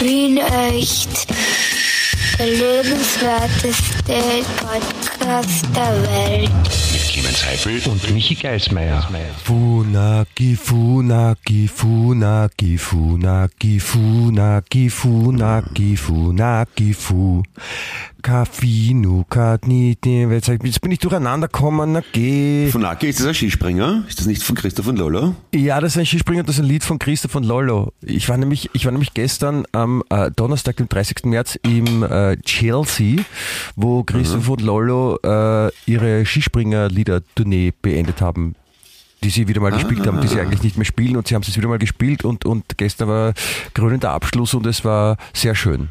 Wien echt. Der lebenswerteste Podcast der Welt. Clemens Heifel und Michi Geismeier. Funaki, Funaki, Funaki, Funaki, Funaki, Funaki, Funaki, Fu. Kafinu, Kadniti, jetzt bin ich durcheinander gekommen, na geh. Funaki, ist das ein Skispringer? Ist das nicht von Christoph und Lolo? Ja, das ist ein Skispringer, das ist ein Lied von Christoph und Lolo. Ich war nämlich, ich war nämlich gestern am äh, Donnerstag, dem 30. März im äh, Chelsea, wo Christoph mhm. und Lolo äh, ihre Skispringer-Lieder-Tournee beendet haben die sie wieder mal ah, gespielt haben, die sie eigentlich nicht mehr spielen und sie haben es wieder mal gespielt und, und gestern war krönender Abschluss und es war sehr schön.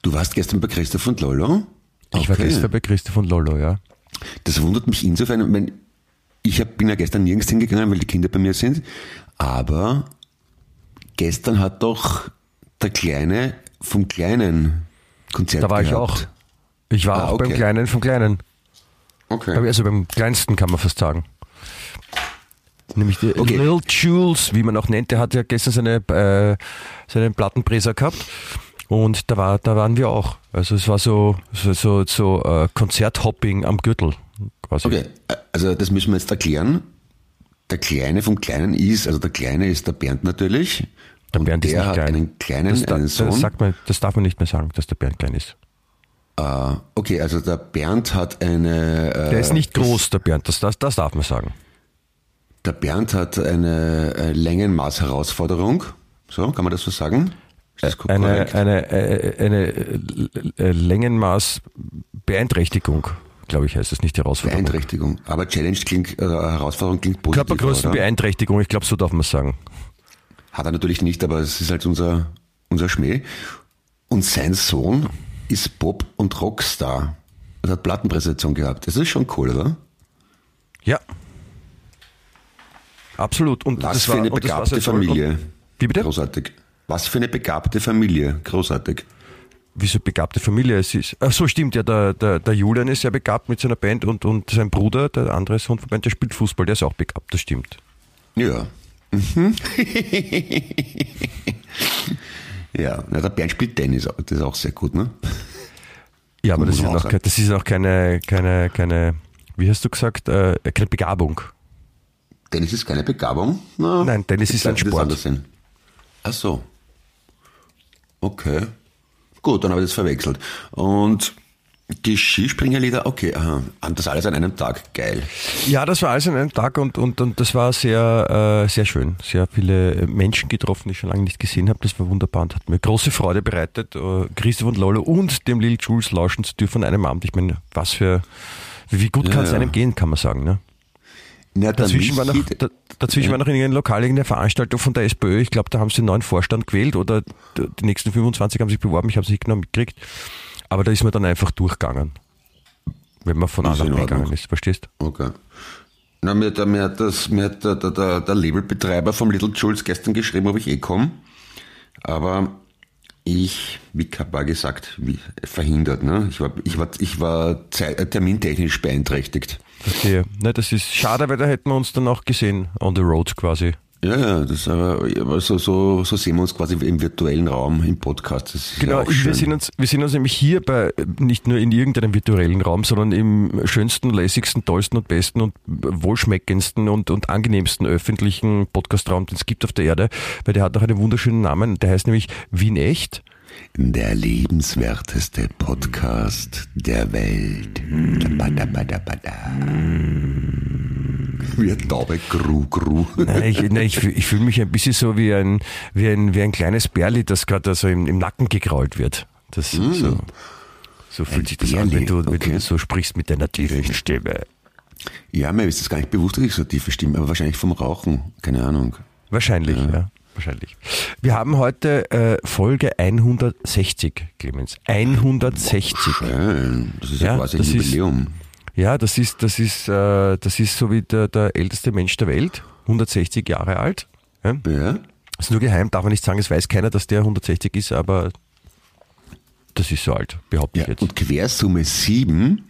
Du warst gestern bei Christoph und Lolo? Okay. Ich war gestern bei Christoph und Lolo, ja. Das wundert mich insofern, wenn ich bin ja gestern nirgends hingegangen, weil die Kinder bei mir sind, aber gestern hat doch der Kleine vom Kleinen Konzert Da war gehabt. ich auch. Ich war ah, auch okay. beim Kleinen vom Kleinen. Okay. Also beim kleinsten kann man fast sagen. Nämlich die okay. Lil Jules, wie man auch nennt, der hat ja gestern seine, äh, seinen Plattenbreser gehabt. Und da, war, da waren wir auch. Also es war so, so, so, so äh, Konzerthopping am Gürtel quasi. Okay, also das müssen wir jetzt erklären. Der Kleine vom Kleinen ist, also der Kleine ist der Bernd natürlich. Der Bernd ist der nicht hat klein. einen kleinen das, einen Sohn. Das, sagt man, das darf man nicht mehr sagen, dass der Bernd klein ist. Uh, okay, also der Bernd hat eine. Äh, der ist nicht groß, der Bernd, das, das, das darf man sagen. Der Bernd hat eine äh, Längenmaß-Herausforderung. So, kann man das so sagen? eine, eine, äh, eine, eine Längenmaß-Beeinträchtigung, glaube ich, heißt es nicht Herausforderung. Beeinträchtigung. Aber Challenge klingt, äh, Herausforderung klingt positiv. Körpergrößenbeeinträchtigung, ich glaube, so darf man sagen. Hat er natürlich nicht, aber es ist halt unser, unser Schmäh. Und sein Sohn ist Bob und Rockstar und hat Plattenpräsentation gehabt. Das ist schon cool, oder? Ja. Absolut. Und Was das für war, eine begabte Familie. Wie bitte? Großartig. Was für eine begabte Familie. Großartig. Wieso begabte Familie? Es ist, ach so, stimmt, ja, der, der, der Julian ist sehr begabt mit seiner Band und, und sein Bruder, der andere Sohn von Band, der spielt Fußball, der ist auch begabt, das stimmt. Ja. Mhm. ja, na, der Bernd spielt Tennis, das ist auch sehr gut, ne? Ja, aber das ist, noch, das ist auch keine, keine, keine, wie hast du gesagt, äh, keine Begabung. Tennis ist keine Begabung? Na, Nein, Tennis ist ein Sport. Ach so. Okay. Gut, dann habe ich das verwechselt. Und die Skispringerlieder, okay, aha. Und das alles an einem Tag, geil. Ja, das war alles an einem Tag und, und, und das war sehr, äh, sehr schön. Sehr viele Menschen getroffen, die ich schon lange nicht gesehen habe. Das war wunderbar und hat mir große Freude bereitet, äh, Christoph und Lolo und dem Lil Jules lauschen zu dürfen an einem Abend. Ich meine, was für, wie gut ja, kann es ja. einem gehen, kann man sagen, ne? Ja, dazwischen war noch, dazwischen ja. war noch in irgendeinem Lokal irgendeine Veranstaltung von der SPÖ. Ich glaube, da haben sie den neuen Vorstand gewählt oder die nächsten 25 haben sich beworben. Ich habe es nicht genau mitgekriegt. Aber da ist man dann einfach durchgegangen. Wenn man von A nach B gegangen ist. Verstehst Okay. Na, mir, hat, mir hat, das, mir hat der, der, der Labelbetreiber vom Little Jules gestern geschrieben, ob ich eh komme. Aber ich, wie war gesagt, wie, verhindert. Ne? Ich war, ich war, ich war termintechnisch beeinträchtigt. Verstehe. Ne, das ist schade, weil da hätten wir uns dann auch gesehen on the road quasi. Ja, ja, das aber so, so, so sehen wir uns quasi im virtuellen Raum im Podcast. genau, ja wir, sehen uns, wir sehen uns nämlich hier bei nicht nur in irgendeinem virtuellen Raum, sondern im schönsten, lässigsten, tollsten und besten und wohlschmeckendsten und, und angenehmsten öffentlichen Podcastraum, den es gibt auf der Erde, weil der hat auch einen wunderschönen Namen, der heißt nämlich Wien Echt. Der lebenswerteste Podcast der Welt. Wie ein Taube, gru, gru. Nein, ich, nein, ich, ich fühle mich ein bisschen so wie ein, wie ein, wie ein kleines Bärli, das gerade so im, im Nacken gekrault wird. Das mm. so, so fühlt ein sich das Bärli. an, wenn du, wenn okay. du so sprichst mit deiner tiefen Stimme. Ja, mir ist das gar nicht bewusst, dass ich so tiefe Stimme, aber wahrscheinlich vom Rauchen. Keine Ahnung. Wahrscheinlich, ja. ja wahrscheinlich. Wir haben heute äh, Folge 160, Clemens. 160. Schön. Das ist ja, ja quasi ein Jubiläum. Ist, ja, das ist, das ist, äh, das ist so wie der, der älteste Mensch der Welt, 160 Jahre alt. Ja. ja. Das ist nur geheim, darf man nicht sagen, es weiß keiner, dass der 160 ist, aber das ist so alt, behaupte ja, ich jetzt. Und Quersumme 7,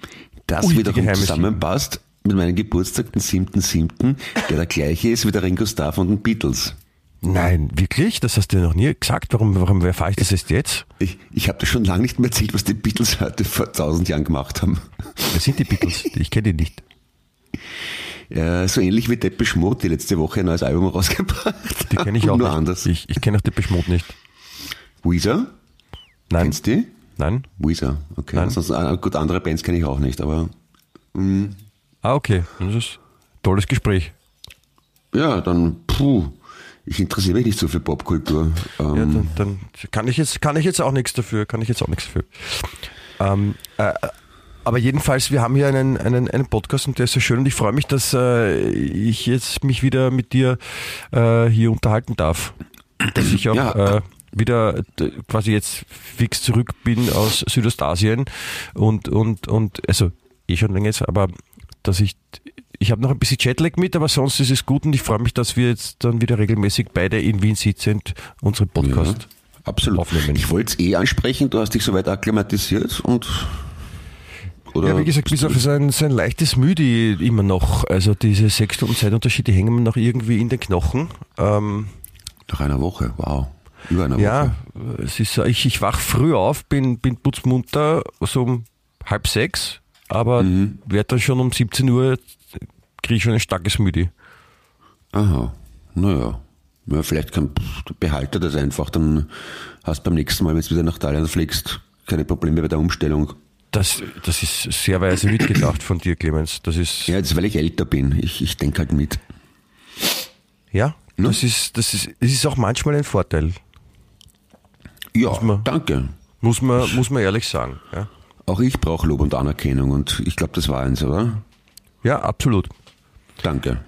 das Ui, wiederum zusammenpasst 7. mit meinem Geburtstag, den 7.7., der der gleiche ist wie der Ringo Starr von den Beatles. Nein, wirklich? Das hast du ja noch nie gesagt. Warum, warum erfahre ich das erst jetzt? Ich, ich habe dir schon lange nicht mehr erzählt, was die Beatles heute vor tausend Jahren gemacht haben. Wer sind die Beatles? Ich kenne die nicht. Ja, so ähnlich wie Depeche Mode, die letzte Woche ein neues Album rausgebracht Die kenne ich auch nur nicht. anders. Ich, ich kenne auch Depeche Mode nicht. Weezer? Nein. Kennst du die? Nein? Weezer, okay. Nein. Sonst, äh, gut, andere Bands kenne ich auch nicht, aber Ah, okay. Das ist ein tolles Gespräch. ja, dann, puh, ich interessiere mich nicht so für Popkultur. Ähm, Ja, dann, dann kann ich jetzt kann ich jetzt auch nichts dafür, kann ich jetzt auch nichts dafür. Ähm, äh, aber jedenfalls, wir haben hier einen, einen, einen Podcast und der ist so schön und ich freue mich, dass äh, ich jetzt mich wieder mit dir äh, hier unterhalten darf. Dass ich auch Ja. äh, wieder quasi jetzt fix zurück bin aus Südostasien und, und, und also eh schon länger jetzt, aber dass ich ich habe noch ein bisschen Jetlag mit, aber sonst ist es gut und ich freue mich, dass wir jetzt dann wieder regelmäßig beide in Wien sitzend unseren Podcast. Absolut. aufnehmen. Ich wollte es eh ansprechen, du hast dich soweit akklimatisiert und. Oder Ja, wie gesagt, bis auf sein, sein leichtes Müde immer noch. Also diese sechs Stunden Zeitunterschied, die hängen mir noch irgendwie in den Knochen. Ähm, nach einer Woche, wow. Über einer ja, Woche. es ist, ich, ich wach früh auf, bin, bin putzmunter, so um halb sechs, aber werde dann schon um 17 Uhr, kriege ich schon ein starkes Müde. Aha, naja. Ja, vielleicht kann, behalte das einfach, dann hast beim nächsten Mal, wenn du wieder nach Thailand fliegst, keine Probleme bei der Umstellung. Das, das ist sehr weise mitgedacht von dir, Clemens. Das ist, Ja, jetzt weil ich älter bin. Ich, ich denke halt mit. ja, Ne? das ist, das ist, es ist auch manchmal ein Vorteil. Ja, man- danke. Muss man, muss man ehrlich sagen. Ja, Auch ich brauche Lob und Anerkennung und ich glaube, das war eins, oder? ja absolut. Danke.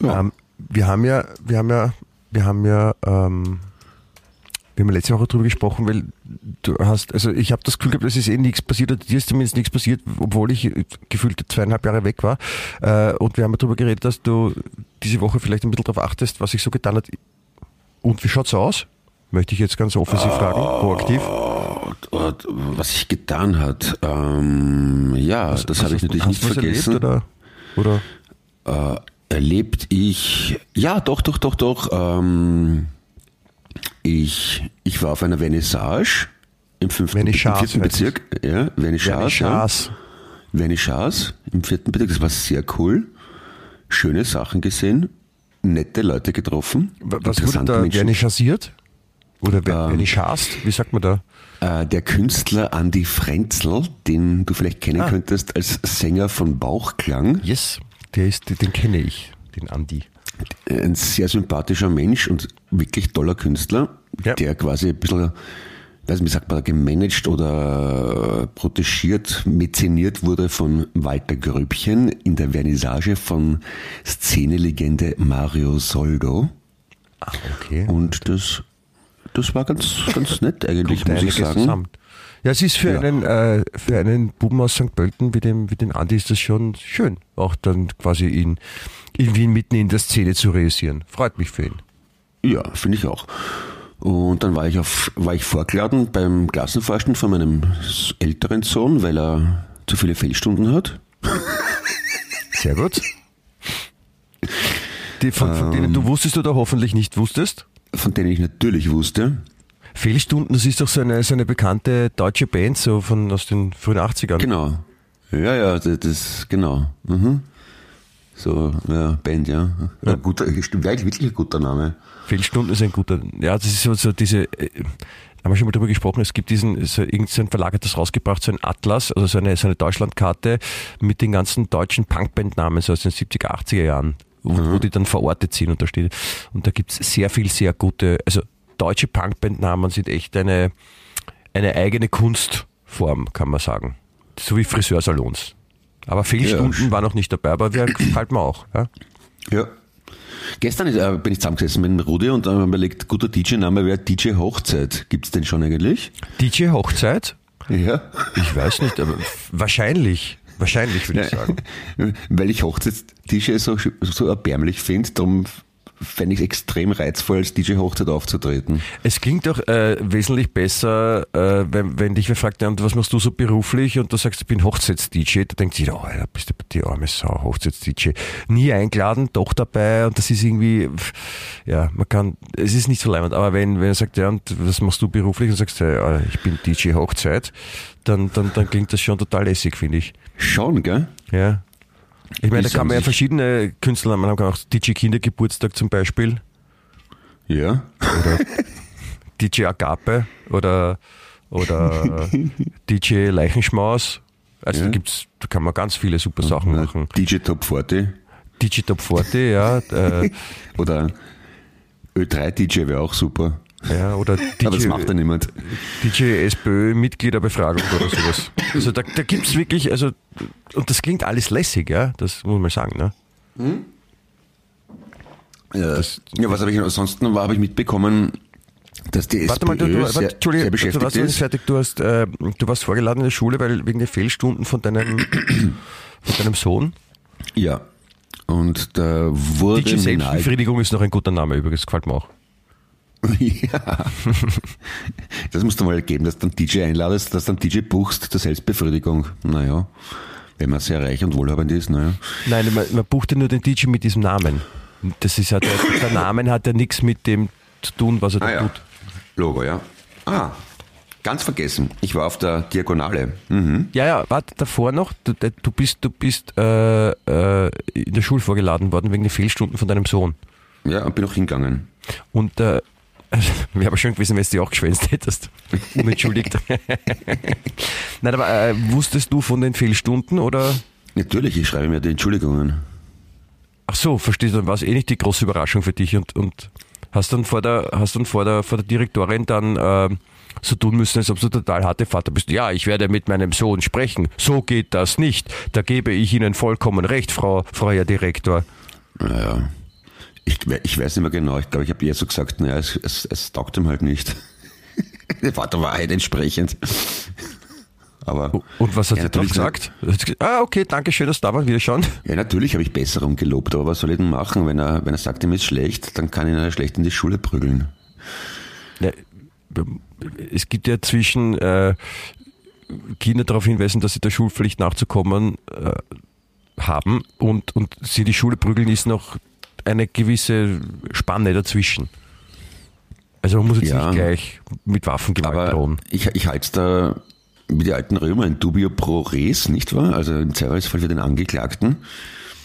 Ja. Ähm, wir haben ja, wir haben ja, wir haben ja, ähm, wir haben ja letzte Woche drüber gesprochen, weil du hast, also ich habe das Gefühl gehabt, es ist eh nichts passiert, oder dir ist zumindest nichts passiert, obwohl ich gefühlt zweieinhalb Jahre weg war. Äh, und wir haben ja darüber geredet, dass du diese Woche vielleicht ein bisschen darauf achtest, was sich so getan hat. Und wie schaut's aus? Möchte ich jetzt ganz offensiv fragen, proaktiv. Und was sich getan hat, ähm, ja, das habe ich natürlich hast nicht du was vergessen. Erlebt, oder? oder? Äh, erlebt ich, ja, doch, doch, doch, doch. Ähm, ich, ich war auf einer Vernissage im fünften, im Vernissage vierten. Bezirk. Ja, Vernissage. Ja. Vernissage im vierten Bezirk. Das war sehr cool. Schöne Sachen gesehen, nette Leute getroffen. Was wurde da Menschen. vernissasiert? Oder Ähm? Wie sagt man da? Äh, der Künstler Andy Frenzel, den du vielleicht kennen Ah. könntest als Sänger von Bauchklang. Yes, der ist, den kenne ich, den Andi. Ein sehr sympathischer Mensch und wirklich toller Künstler, Ja. der quasi ein bisschen, weiß nicht, wie sagt man, gemanagt oder protegiert, mezeniert wurde von Walter Gröbchen in der Vernissage von Szenelegende Mario Soldo. Ah, okay. Und das, das war ganz, ganz nett eigentlich, Kommt muss ich sagen. zusammen. Ja, es ist für Ja. einen äh, für einen Buben aus St. Pölten wie dem wie den Andi ist das schon schön, auch dann quasi in in Wien mitten in der Szene zu realisieren. Freut mich für ihn. Ja, finde ich auch. Und dann war ich auf, war ich vorgeladen beim Klassenvorstand von meinem älteren Sohn, weil er zu viele Fehlstunden hat. Sehr gut. Die, von, von denen Ähm. du wusstest oder hoffentlich nicht wusstest. Von denen ich natürlich wusste. Fehlstunden, das ist doch so eine, so eine bekannte deutsche Band, so von aus den frühen 80ern. Genau. Ja, ja, das, das genau. Mhm. So, ja, Band, ja. ja guter, stimmt, wirklich wirklich ein guter Name. Fehlstunden ist ein guter. Ja, das ist so, so diese. Äh, haben wir schon mal darüber gesprochen, es gibt diesen, so, irgendein Verlag hat das rausgebracht, so ein Atlas, also so eine, so eine Deutschlandkarte mit den ganzen deutschen Punkbandnamen, so aus den 70er, 80er Jahren, wo, wo die dann verortet sind und da steht. Und da gibt's sehr viel, sehr gute, also deutsche Punkbandnamen sind echt eine, eine eigene Kunstform, kann man sagen. So wie Friseursalons. Aber Fehlstunden Ja. war noch nicht dabei, aber gefällt mir auch. Ja? Ja. Gestern ist, äh, bin ich zusammengesessen mit dem Rudi und dann haben wir überlegt, guter DJ-Name wäre DJ Hochzeit. Gibt's den schon eigentlich? DJ Hochzeit? Ja. Ich weiß nicht, aber wahrscheinlich. Wahrscheinlich würde ich sagen. Weil ich Hochzeits-DJ so, so erbärmlich finde, darum fände ich extrem reizvoll, als DJ Hochzeit aufzutreten. Es klingt doch äh, wesentlich besser, äh, wenn, wenn dich wer fragt, ja, und was machst du so beruflich? Und du sagst, ich bin Hochzeits-DJ. Da denkt sich, oh, Alter, bist du die arme Sau, Hochzeits-DJ. Nie eingeladen, doch dabei. Und das ist irgendwie, ja, man kann, es ist nicht so leimend. Aber wenn, wenn er sagt, ja, und was machst du beruflich? Und sagst, ja, ich bin DJ Hochzeit, dann, dann, dann klingt das schon total lässig, finde ich. Schon, gell? Ja. Ich meine, da kann man ja verschiedene Künstler haben. Man kann auch DJ Kindergeburtstag zum Beispiel. Ja. DJ Agape oder, oder DJ Leichenschmaus. Also Ja. da gibt's, da kann man ganz viele super Sachen machen. DJ Top 40 DJ Top 40, ja, äh, oder Ö3 DJ wäre auch super. Ja oder Aber das macht ja DJ, niemand. DJ SPÖ Mitgliederbefragung oder sowas. Also da, da gibt's wirklich, also und das klingt alles lässig, ja, das muss man sagen, ne? Ja, ja was habe ich ansonsten war, habe ich mitbekommen, dass die Warte mal, du, du, SPÖ sehr, Entschuldige, sehr du beschäftigt warst noch nicht ist. fertig. Du, hast, äh, du warst vorgeladen in der Schule, weil wegen der Fehlstunden von deinem, von deinem Sohn. Ja. Und da wurde DJ Selbstbefriedigung ist noch ein guter Name übrigens, gefällt mir auch. Ja. Das musst du mal geben, dass du dann DJ einladest, dass dann DJ buchst zur Selbstbefriedigung. Naja, wenn man sehr reich und wohlhabend ist, naja. Nein, man, man bucht ja nur den DJ mit diesem Namen. Das ist ja der, der Name hat ja nichts mit dem zu tun, was er da Ah ja, tut. Logo, ja. Ah, ganz vergessen. Ich war auf der Diagonale. Mhm. Ja, ja, warte, davor noch, du, du bist, du bist äh, äh, in der Schule vorgeladen worden wegen der Fehlstunden von deinem Sohn. Ja, und bin auch hingegangen. Und äh, wäre aber schön gewesen, wenn du die auch geschwänzt hättest. Unentschuldigt. Nein, aber äh, wusstest du von den Fehlstunden oder? Natürlich, ich schreibe mir die Entschuldigungen. Ach so, verstehst du, dann war es eh nicht die große Überraschung für dich und, und hast dann vor der, hast dann vor der, vor der Direktorin dann äh, so tun müssen, als ob du total harte Vater bist. Ja, ich werde mit meinem Sohn sprechen. So geht das nicht. Da gebe ich Ihnen vollkommen recht, Frau, Frau Herr Direktor. Naja, ich, ich weiß nicht mehr genau. Ich glaube, ich habe eher so gesagt, naja, es, es, es taugt ihm halt nicht. War der Wahrheit entsprechend. Aber Und was hat Ja, sie dann gesagt? Ah, okay, danke schön, dass du da warst, wieder schauen. Ja, natürlich habe ich Besserung gelobt, aber was soll ich denn machen? Wenn er, wenn er sagt, ihm ist schlecht, dann kann ich ihn ja schlecht in die Schule prügeln. Ja, es gibt ja zwischen äh, Kinder darauf hinweisen, dass sie der Schulpflicht nachzukommen äh, haben und, und sie die Schule prügeln, ist noch eine gewisse Spanne dazwischen. Also man muss jetzt Ja. nicht gleich mit Waffengewalt Aber drohen. ich, ich halte es da wie die alten Römer in dubio pro res, nicht wahr? Also im Zweifelsfall für den Angeklagten.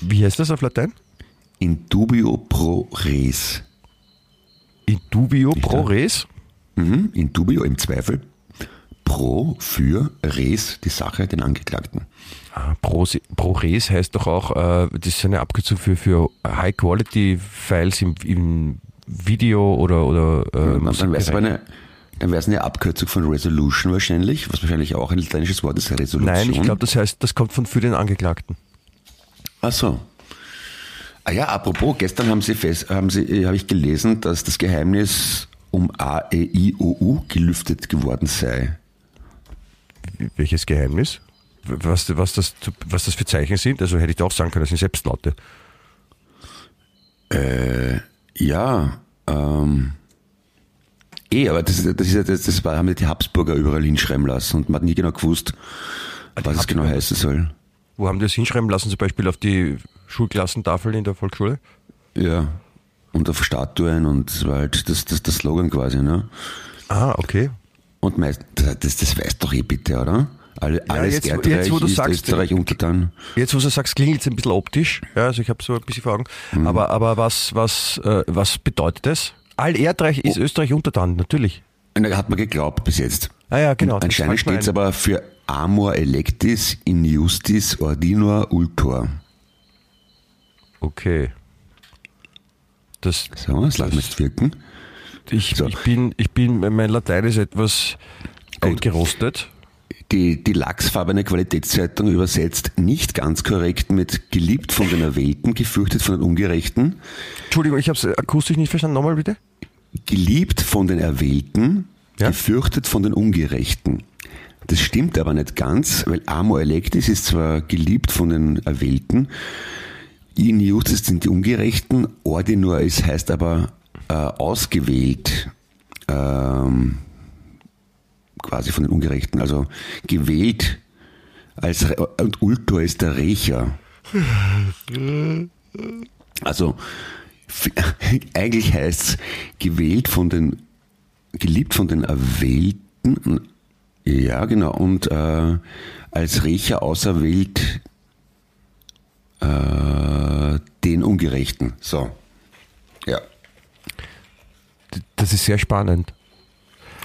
Wie heißt das auf Latein? In dubio pro res. In dubio pro res? Mhm, in dubio im Zweifel. Pro für res, die Sache, den Angeklagten. Ah, Pro, pro res heißt doch auch, äh, das ist eine Abkürzung für, für High-Quality-Files im, im Video oder, oder äh, dann wäre es eine, dann eine Abkürzung von Resolution wahrscheinlich, was wahrscheinlich auch ein lateinisches Wort ist, Resolution. Nein, ich glaube, das heißt, das kommt von für den Angeklagten. Ach so. Ah ja, apropos, gestern haben Sie fest, haben Sie, äh, habe ich gelesen, dass das Geheimnis um A, E, I, O, U gelüftet geworden sei. Welches Geheimnis? Was, was, das, was das für Zeichen sind? Also hätte ich da auch sagen können, das sind Selbstlaute. Ja, ähm, eh, aber das, das, ist das, das war, haben ja die Habsburger überall hinschreiben lassen und man hat nie genau gewusst, was es genau heißen soll. Wo haben die das hinschreiben lassen? Zum Beispiel auf die Schulklassentafel in der Volksschule? Ja. Und auf Statuen und das war halt das, das, das Slogan quasi, ne? Ah, okay. Und meist, das, das weißt doch eh bitte, oder? Alle, alles jetzt- Erdreich jetzt, wo du ist sagst, Österreich untertan. Jetzt, wo du sagst, klingelt es ein bisschen optisch. Ja, also ich habe so ein bisschen vor Augen. Mhm. Aber, aber was, was, äh, was bedeutet das? All Erdreich ist Oh. Österreich untertan, natürlich. Und da hat man geglaubt bis jetzt. Ah ja, genau. das Anscheinend steht es aber für Amor electis in justis ordinor ultor. Okay. Das, So, das lassen wir jetzt wirken. Ich, So. ich, bin, ich bin, mein Latein ist etwas eingerostet. Die, die lachsfarbene Qualitätszeitung übersetzt nicht ganz korrekt mit geliebt von den Erwählten, gefürchtet von den Ungerechten. Entschuldigung, ich habe es akustisch nicht verstanden. Nochmal bitte. Geliebt von den Erwählten, Ja. gefürchtet von den Ungerechten. Das stimmt aber nicht ganz, weil Amor electis ist zwar geliebt von den Erwählten, das sind die Ungerechten. Ordinor ist, heißt aber äh, ausgewählt. Ähm, quasi von den Ungerechten. Also gewählt als und Ultor ist der Rächer. Also eigentlich heißt es gewählt von den, geliebt von den Erwählten. Ja, genau. Und äh, als Rächer auserwählt äh, den Ungerechten. So. Ja. Das ist sehr spannend.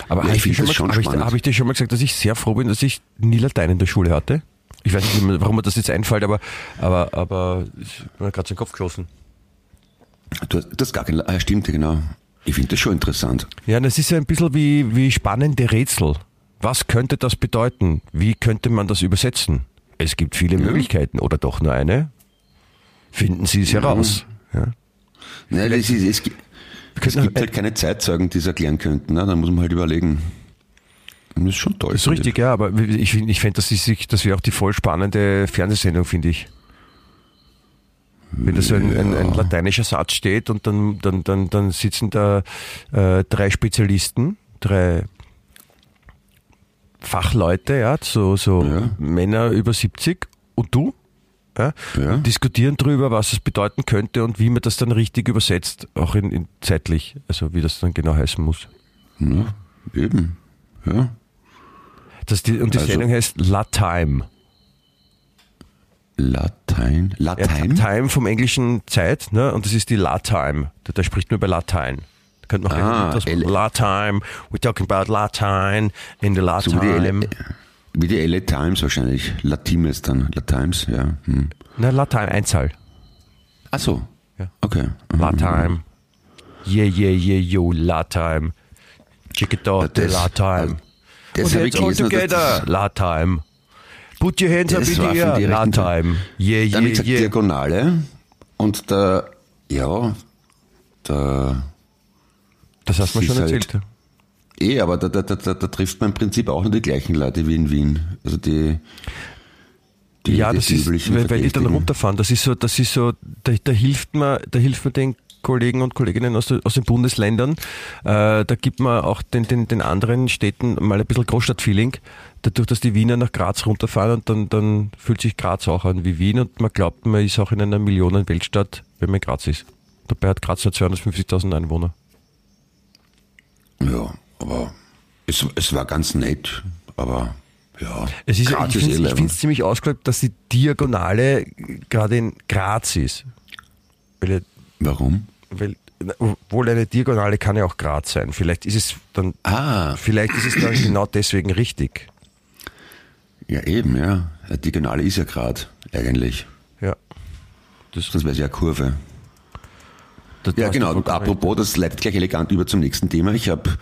Aber Ja, habe ich das hab ich, hab ich dir schon mal gesagt, dass ich sehr froh bin, dass ich nie Latein in der Schule hatte? Ich weiß nicht, warum mir das jetzt einfällt, aber, aber, aber ich bin mir gerade den Kopf geschossen. Du hast, das gar kein, ah, stimmt, genau. Ich finde das schon interessant. Ja, das ist ja ein bisschen wie, wie spannende Rätsel. Was könnte das bedeuten? Wie könnte man das übersetzen? Es gibt viele Möglichkeiten oder doch nur eine. Finden Sie es heraus. Ja. Nein, es, ist, es, gibt- es könnten- gibt halt keine Zeitzeugen, die es erklären könnten. Ne? Dann muss man halt überlegen. Das ist schon toll. Das ist richtig, ja, aber ich ich fänd, das, ist, das wäre auch die voll spannende Fernsehsendung, finde ich. Wenn da so ein, ein, ein lateinischer Satz steht und dann, dann, dann, dann sitzen da äh, drei Spezialisten, drei Fachleute, ja, so, so Ja. Männer über 70 und du, ja, Ja. und diskutieren darüber, was es bedeuten könnte und wie man das dann richtig übersetzt, auch in, in zeitlich, also wie das dann genau heißen muss. Ja, eben. Ja. Das die, und die Also- Sendung heißt La Time. Latein. Ja, Latein? Time vom englischen Zeit, ne? Und das ist die La Time. Da, da spricht man über Latein. Da könnte man Ah, das La Time. We're talking about Latein in the La So Time. L wie die LA Times wahrscheinlich. Latimes dann. La Times, ja. Hm. Na, La Time, Einzahl. Ach so. Ja. Okay. La Time. Yeah, yeah, yeah, yo, La Time. Chiquitote, Das- La Time. Das Und jetzt all together, La Time. Put your hands up in the air, La Time. Yeah, Dann, wie yeah, gesagt, yeah. Diagonale. Und der, ja, der, Das hast du mir schon halt- erzählt. Eh, aber da, da, da, da, trifft man im Prinzip auch nur die gleichen Leute wie in Wien. Also die, die Ja, die das ist, üblichen weil, weil die dann runterfahren. Das ist so, das ist so, da, da hilft man, da hilft man den Kollegen und Kolleginnen aus, aus den Bundesländern. Äh, da gibt man auch den, den, den anderen Städten mal ein bisschen Großstadtfeeling. Dadurch, dass die Wiener nach Graz runterfahren und dann, dann fühlt sich Graz auch an wie Wien und man glaubt, man ist auch in einer Millionen-Weltstadt, wenn man in Graz ist. Dabei hat Graz nur 250.000 Einwohner. Ja, aber es, es war ganz nett, aber ja. Es ist, Graz ich finde eh es ziemlich ausgeklappt, dass die Diagonale gerade in Graz ist. Weil Warum? weil obwohl eine Diagonale kann ja auch Graz sein. Vielleicht ist es dann, Ah, vielleicht ist es dann genau deswegen richtig. ja eben, ja. Die Diagonale ist ja gerade eigentlich. Ja. Das, Sonst wäre es ja eine Kurve. das Ja, genau. Und apropos, das leitet gleich elegant über zum nächsten Thema. Ich habe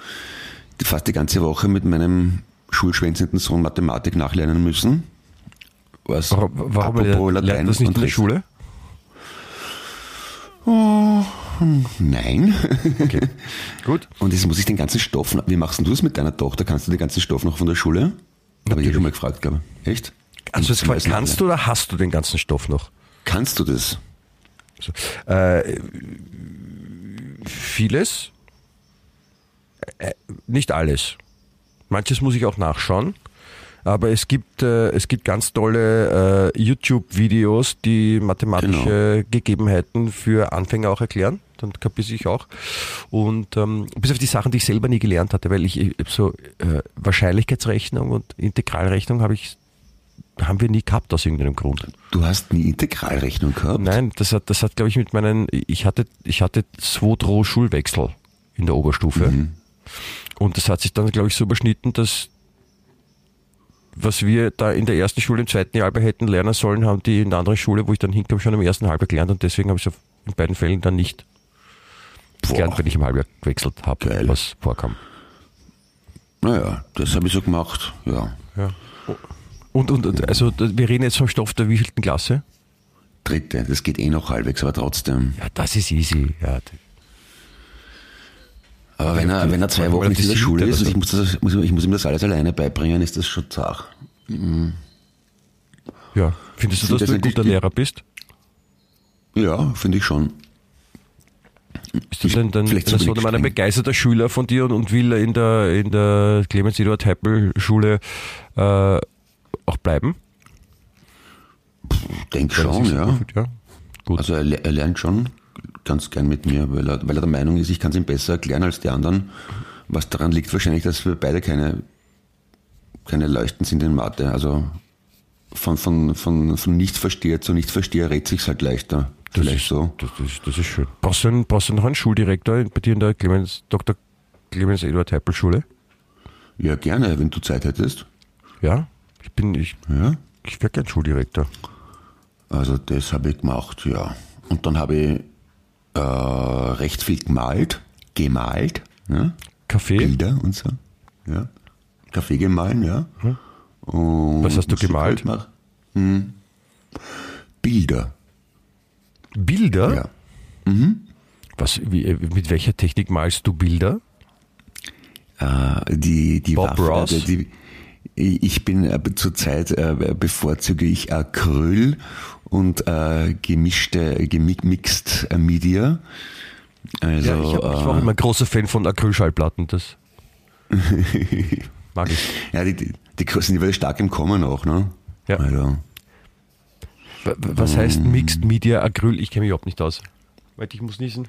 fast die ganze Woche mit meinem schulschwänzenden Sohn Mathematik nachlernen müssen. Was. Warum, warum apropos lernt das nicht in der Schule? Nein. Okay. Gut. Und jetzt muss ich den ganzen Stoff, noch- wie machst du das mit deiner Tochter? Kannst du den ganzen Stoff noch von der Schule? Habe ich ja schon mal gefragt, glaube ich. Echt? Also Essen kannst du oder hast du den ganzen Stoff noch? Kannst du das? So. Äh, vieles, nicht alles. Manches muss ich auch nachschauen. Aber es gibt, äh, es gibt ganz tolle äh, YouTube-Videos, die mathematische Gegebenheiten für Anfänger auch erklären. Dann kapiere ich auch. Und ähm, bis auf die Sachen, die ich selber nie gelernt hatte, weil ich, so äh, Wahrscheinlichkeitsrechnung und Integralrechnung habe ich haben wir nie gehabt aus irgendeinem Grund. Du hast nie Integralrechnung gehabt? Nein, das hat, das hat, glaube ich, mit meinen, ich hatte, ich hatte zwei, drei Schulwechsel in der Oberstufe. Und das hat sich dann, glaube ich, so überschnitten, dass was wir da in der ersten Schule im zweiten Jahr hätten lernen sollen, haben die in der anderen Schule, wo ich dann hinkam, schon im ersten Halbjahr gelernt und deswegen habe ich es in beiden Fällen dann nicht gelernt, wenn ich im Halbjahr gewechselt habe, Geil. was vorkam. Naja, das habe ich so gemacht, ja. Ja. Und, und, und also wir reden jetzt vom Stoff der wievielten Klasse? Dritte, das geht eh noch halbwegs, aber trotzdem. Ja, das ist easy. Ja, Aber wenn er, wenn er zwei Wochen nicht in der Schule ist und ich muss, das, muss, ich muss ihm das alles alleine beibringen, ist das schon zach. ja. Findest du, dass das du ein guter die- Lehrer bist? Ja, finde ich schon. Ist das denn dann so Sohn ein begeisterter Schüler von dir und, und will in der, in der Clemens Eduard Heppel Schule äh, auch bleiben? Denk schon, ja. gut ja. Gut. Also er, er lernt schon ganz gern mit mir, weil er, weil er der Meinung ist, ich kann es ihm besser erklären als die anderen. Was daran liegt wahrscheinlich, dass wir beide keine, keine Leuchten sind in Mathe. Also von, von, von, von Nichtversteher zu Nichtversteher redet sich's halt leichter. Das Vielleicht ist, so. Das, das, das ist schön. Brauchst du, einen, brauchst du noch einen Schuldirektor bei dir in der Clemens, Dr. Clemens Eduard Heppel Schule? Ja, gerne, wenn du Zeit hättest. Ja? Ich bin, ich, Ja. ich wäre gern Schuldirektor. Also das habe ich gemacht, ja. Und dann habe ich äh, recht viel gemalt, gemalt, ja. Kaffee? Bilder und so. Ja. Kaffee gemahlen, ja. Und Was hast du gemalt? halt. Hm. Bilder, Bilder? ja. Was, wie, äh, mit welcher Technik malst du Bilder? Äh, die, die Bob Waffe, Ross? die, ich bin äh, zurzeit äh, bevorzuge ich Acryl und äh, gemischte, gemixt äh, Media. Also, Ja, ich, hab, ich war auch äh, immer ein großer Fan von Acrylschallplatten. Das mag ich. ja, die, die, die sind jeweils stark im Kommen auch, ne? Ja. Also, Was heißt Mixed Media Acryl? Ich kenne mich überhaupt nicht aus. Warte, ich muss niesen.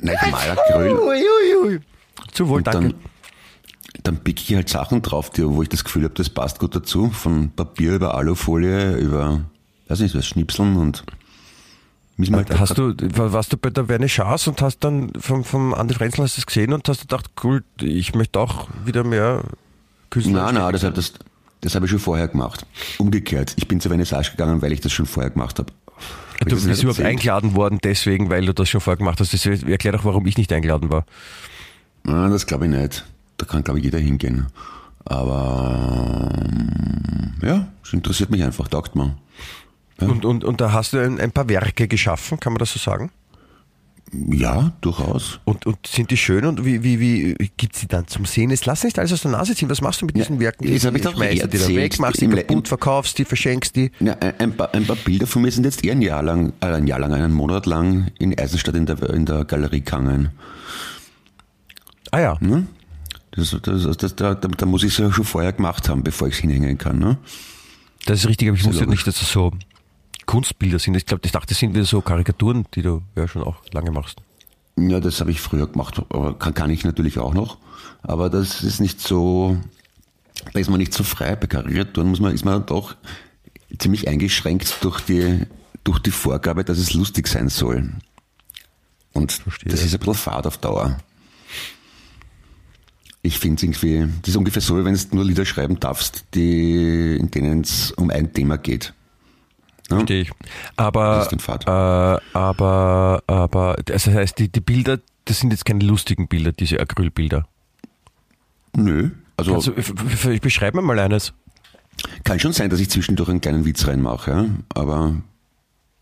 nein, ich mal Acryl Ui, ui, ui. Zu wohl, und danke. dann, dann pick ich halt Sachen drauf, die, wo ich das Gefühl habe, das passt gut dazu. Von Papier über Alufolie, über, weiß nicht, was Schnipseln und müssen halt Hast du, warst du bei der Vernissage und hast dann vom, vom Andi Frenzel hast du es gesehen und hast du gedacht, cool, ich möchte auch wieder mehr Künstler. Nein, nein, das, das, das habe ich schon vorher gemacht. Umgekehrt. Ich bin zur Vernissage gegangen, weil ich das schon vorher gemacht habe. Hab Du das bist nicht überhaupt erzählt? eingeladen worden, deswegen, weil du das schon vorher gemacht hast. Das erklärt auch, warum ich nicht eingeladen war. Nein, das glaube ich nicht. Da kann, glaube ich, jeder hingehen. Aber ähm, ja, es interessiert mich einfach, taugt Und, und, und da hast du ein, ein paar Werke geschaffen, kann man das so sagen? Ja, durchaus. Und, und sind die schön und wie, wie, wie gibt sie dann zum Sehen? Es lass nicht alles aus der Nase ziehen. Was machst du mit Ja, diesen Werken? das hab ich doch schmeißt du die dann erzählt. weg, machst die kaputt, im- verkaufst die, verschenkst die. Ja, ein, paar, ein paar Bilder von mir sind jetzt eher ein Jahr lang, äh, ein Jahr lang, einen Monat lang in Eisenstadt in der, in der Galerie gegangen. Ah ja. Ne? Das, das, das, da, da, da muss ich es ja schon vorher gemacht haben, bevor ich es hinhängen kann. Ne? Das ist richtig, aber ich wusste logisch. nicht, dass das so Kunstbilder sind. Ich glaube, ich dachte, das sind wieder so Karikaturen, die du ja schon auch lange machst. Ja, das habe ich früher gemacht, aber kann, kann ich natürlich auch noch. Aber das ist nicht so, da ist man nicht so frei. Bei Karikaturen muss man, ist man doch ziemlich eingeschränkt durch die, durch die Vorgabe, dass es lustig sein soll. Und Verstehe. das ist ein bisschen fad auf Dauer. Ich finde es irgendwie, das ist ungefähr so, wie wenn du nur Lieder schreiben darfst, die, in denen es um ein Thema geht. Ja? Verstehe ich. Aber, Das äh, aber, aber, das heißt, die, die Bilder, das sind jetzt keine lustigen Bilder, diese Acrylbilder. Nö. Also Also, f- f- f- beschreib mir mal eines. Kann schon sein, dass ich zwischendurch einen kleinen Witz reinmache, ja? aber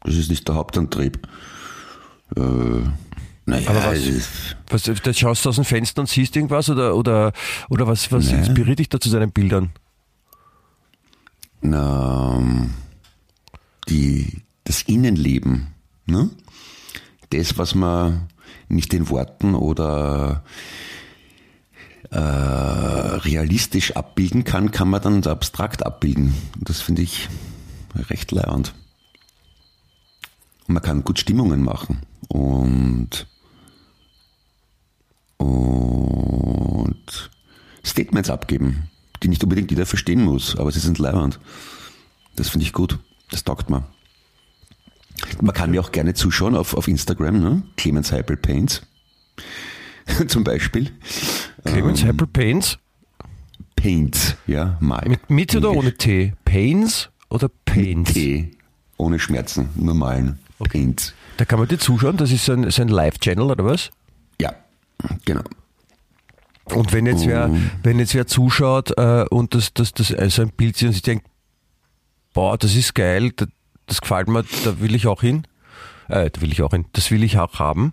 das ist nicht der Hauptantrieb. Äh, naja, Aber was- Was, da schaust du aus dem Fenster und siehst irgendwas oder, oder, oder was, was inspiriert dich da zu seinen Bildern? na, ähm, die, das Innenleben, ne? das, was man nicht in Worten oder äh, realistisch abbilden kann, kann man dann abstrakt abbilden. Das finde ich recht leiernd. Und man kann gut Stimmungen machen und, und Statements abgeben, die nicht unbedingt jeder verstehen muss, aber sie sind leiernd. Das finde ich gut. Das taugt mir. Man kann mir auch gerne zuschauen auf, auf Instagram, ne? Clemens Heipel Paints. Zum Beispiel. Clemens Ähm. Apple Paints? Paints, ja, mal. Mit, mit oder ohne T? Pains oder Paints? T. Ohne Schmerzen, normalen Paints. Da kann man dir zuschauen, das ist so ein, so ein Live-Channel oder was? Ja, genau. Und wenn jetzt wer, wenn jetzt wer zuschaut äh, und das, das, das also ein Bild sieht und sich denkt, boah, das ist geil, das, das gefällt mir, da will ich auch hin, äh, da will ich auch hin, das will ich auch haben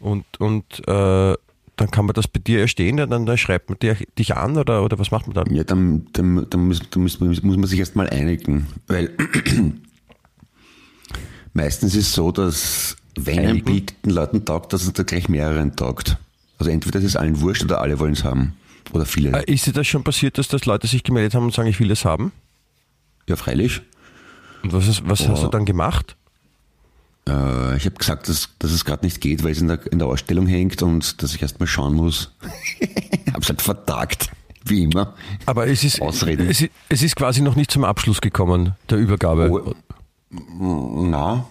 und, und äh, dann kann man das bei dir erstehen, dann, dann schreibt man dir, dich an oder, oder was macht man dann? Ja, dann, dann, dann, muss, dann muss, muss man sich erst mal einigen, weil Meistens ist es so, dass wenn ein Einigen. Bild den Leuten taugt, dass es da gleich mehreren taugt. Also entweder ist es allen wurscht oder alle wollen es haben. Oder viele. Äh, Ist dir das schon passiert, dass das Leute sich gemeldet haben und sagen, ich will das haben? Ja, freilich. Und was, ist, was hast du Oh. dann gemacht? Äh, ich habe gesagt, dass, dass es gerade nicht geht, weil es in der, in der Ausstellung hängt und dass ich erst mal schauen muss. Hab's halt vertagt, wie immer. Aber es ist, Ausreden. es, ist- es ist quasi noch nicht zum Abschluss gekommen, der Übergabe. Oh, Na,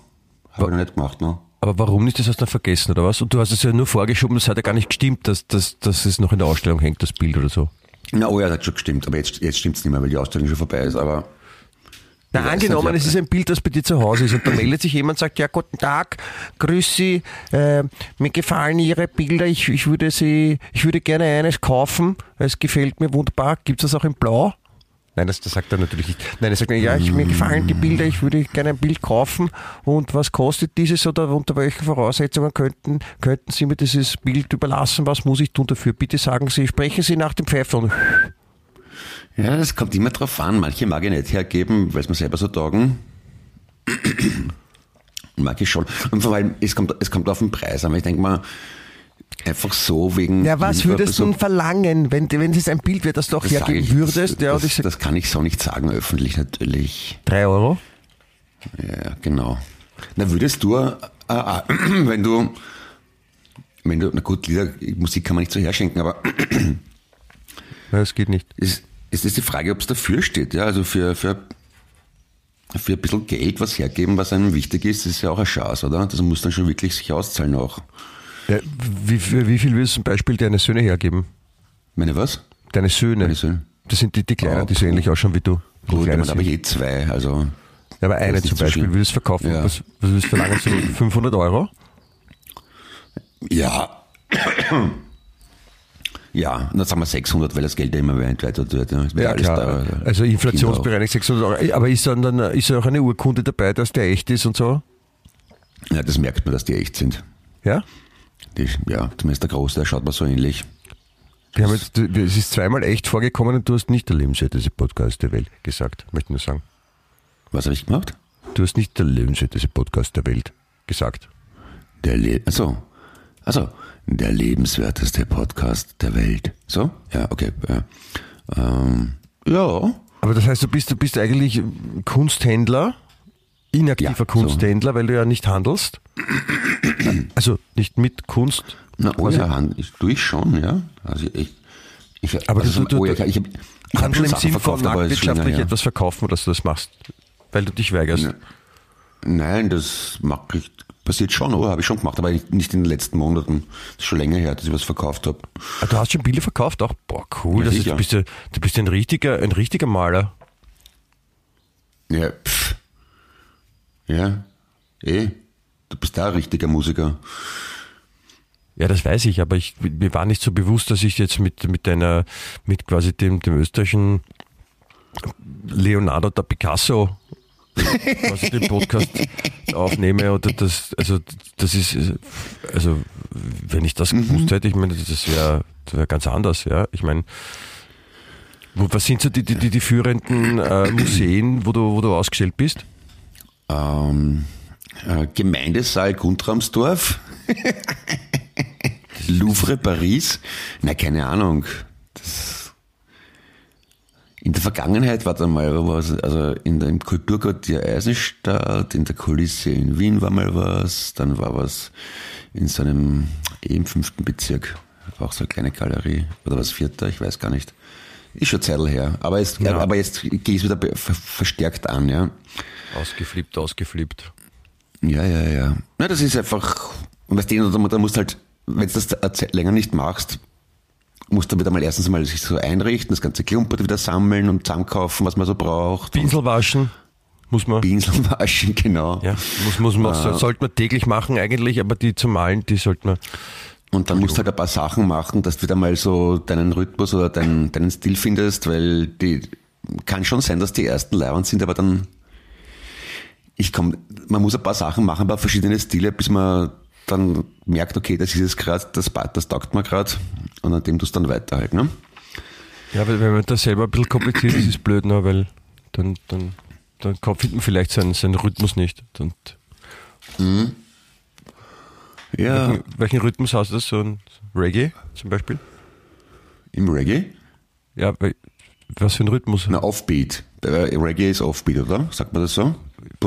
habe ich noch nicht gemacht, ne? Aber warum nicht? Das hast du dann vergessen, oder was? Und du hast es ja nur vorgeschoben, das hat ja gar nicht gestimmt, dass, dass, dass es noch in der Ausstellung hängt, das Bild oder so. Na, oh ja, das hat schon gestimmt, aber jetzt, jetzt stimmt's nicht mehr, weil die Ausstellung schon vorbei ist, aber Na, angenommen, es ist ein Bild, das bei dir zu Hause ist und da meldet sich jemand und sagt, ja, guten Tag, grüß Sie, äh, mir gefallen Ihre Bilder, ich, ich würde sie, ich würde gerne eines kaufen, es gefällt mir wunderbar, gibt es das auch in Blau? Nein, das, das sagt er natürlich nicht. Nein, er sagt, ja, ich, mir gefallen die Bilder, ich würde gerne ein Bild kaufen und was kostet dieses oder unter welchen Voraussetzungen könnten, könnten Sie mir dieses Bild überlassen, was muss ich tun dafür? Bitte sagen Sie, sprechen Sie nach dem Pfeifen. Ja, das kommt immer drauf an. Manche mag ich nicht hergeben, weil es mir selber so taugen. mag ich schon. Und vor allem, es kommt, es kommt auf den Preis an. Ich denke mal, einfach so wegen. Ja, was würdest du so- denn verlangen, wenn, wenn es ein Bild wäre, das du auch das hergeben ich, würdest? Ja, und ich das, das kann ich so nicht sagen, öffentlich natürlich. drei Euro? Ja, genau. Na, würdest du, äh, äh, wenn du, wenn du, na gut, Lieder, Musik kann man nicht so herschenken, aber Nein, das geht nicht. ist, ist das die Frage, ob es dafür steht, ja, also für, für, für ein bisschen Geld was hergeben, was einem wichtig ist, ist ja auch eine Chance, oder? Das muss dann schon wirklich sich auszahlen auch. Ja, wie, für wie viel willst du zum Beispiel deine Söhne hergeben? Meine was? Deine Söhne. Meine Söhne? Das sind die, die Kleinen, Oh, die so ähnlich ausschauen wie du. Gut, kleiner aber da habe ich sind. eh zwei, also. Ja, aber eine ist zum so Beispiel, schlimm. würdest du verkaufen? Ja. Was, was würdest du verlangen? So 500 Euro? Ja. Ja, und dann sagen wir 600, weil das Geld ja immer weiter wird. Ja, Es wird alles teurer. Also inflationsbereinigt 600 Euro. Aber ist dann, dann ist auch eine Urkunde dabei, dass der echt ist und so? Ja, das merkt man, dass die echt sind. Ja? Die, ja, zumindest der Große, der schaut mir so ähnlich. Wir haben jetzt, es ist zweimal echt vorgekommen und du hast nicht der lebenswerteste Podcast der Welt gesagt, möchte ich nur sagen. Was habe ich gemacht? Du hast nicht der lebenswerteste Podcast der Welt gesagt. Der Le also, also, der lebenswerteste Podcast der Welt. So? Ja, okay. Ja. Ähm, ja. Aber das heißt, du bist, du bist eigentlich Kunsthändler, inaktiver Ja, so. Kunsthändler, weil du ja nicht handelst. Also nicht mit Kunst. Na, oh ja, ich, tue ich schon, ja. Also ich, ich, Aber also, du- du- oh ja, du- ich, hab- ich Handel schon im Sinn von marktwirtschaftlich etwas verkaufen, dass du das machst. Weil du dich weigerst. Nein, das mache ich, passiert schon, oh, habe ich schon gemacht, aber nicht in den letzten Monaten. Das ist schon länger her, dass ich was verkauft habe. Ah, Du hast schon Bilder verkauft auch? Boah, cool. Ja, das ist, du, bist ja, du bist ein richtiger, ein richtiger Maler. Ja, pff. Ja, eh. Du bist da ein richtiger Musiker. Ja, das weiß ich, aber ich, mir war nicht so bewusst, dass ich jetzt mit, mit deiner, mit quasi dem, dem österreichischen Leonardo da Picasso quasi den Podcast aufnehme oder das, also das ist, also wenn ich das gewusst hätte, ich meine, das wäre das wär ganz anders, ja. Ich meine, was sind so die, die, die, die führenden äh, Museen, wo du, wo du ausgestellt bist? Ähm, äh, Gemeindesaal Guntramsdorf. Louvre Paris. Na, keine Ahnung. Das in der Vergangenheit war da mal was, also in der, im Kulturquartier Eisenstadt, in der Kulisse in Wien war mal was, dann war was in so einem, eh im fünften Bezirk, auch so eine kleine Galerie, oder was vierter, ich weiß gar nicht. Ist schon Zeitl her, aber jetzt, Ja. aber jetzt gehe ich es wieder verstärkt an, ja. Ausgeflippt, ausgeflippt. Ja, ja, ja. Na, das ist einfach, weißt du, da, da musst halt, wenn du das länger nicht machst, musst du wieder mal erstens mal sich so einrichten, das ganze Klumpert wieder sammeln und zusammenkaufen, was man so braucht. Pinsel waschen muss man. Pinsel waschen, genau. Ja, muss, muss man, Ah. sollte man täglich machen eigentlich, aber die zum Malen, die sollte man. Und dann musst du halt ein paar Sachen machen, dass du wieder mal so deinen Rhythmus oder deinen, deinen Stil findest, weil die kann schon sein, dass die ersten Leihwand sind, aber dann ich komm, man muss ein paar Sachen machen, ein paar verschiedene Stile, bis man dann merkt, okay, das ist es gerade, das, das taugt mir gerade und an dem du dann weiter halt, ne? Ja, weil wenn man das selber ein bisschen kompliziert ist, ist es blöd, ne? weil dann, dann, dann findet man vielleicht seinen, seinen Rhythmus nicht. Und Ja, Welchen, welchen Rhythmus hast du? So ein Reggae zum Beispiel? im Reggae? Ja, was für ein Rhythmus? Na, Offbeat. Reggae ist Offbeat, oder? Sagt man das so?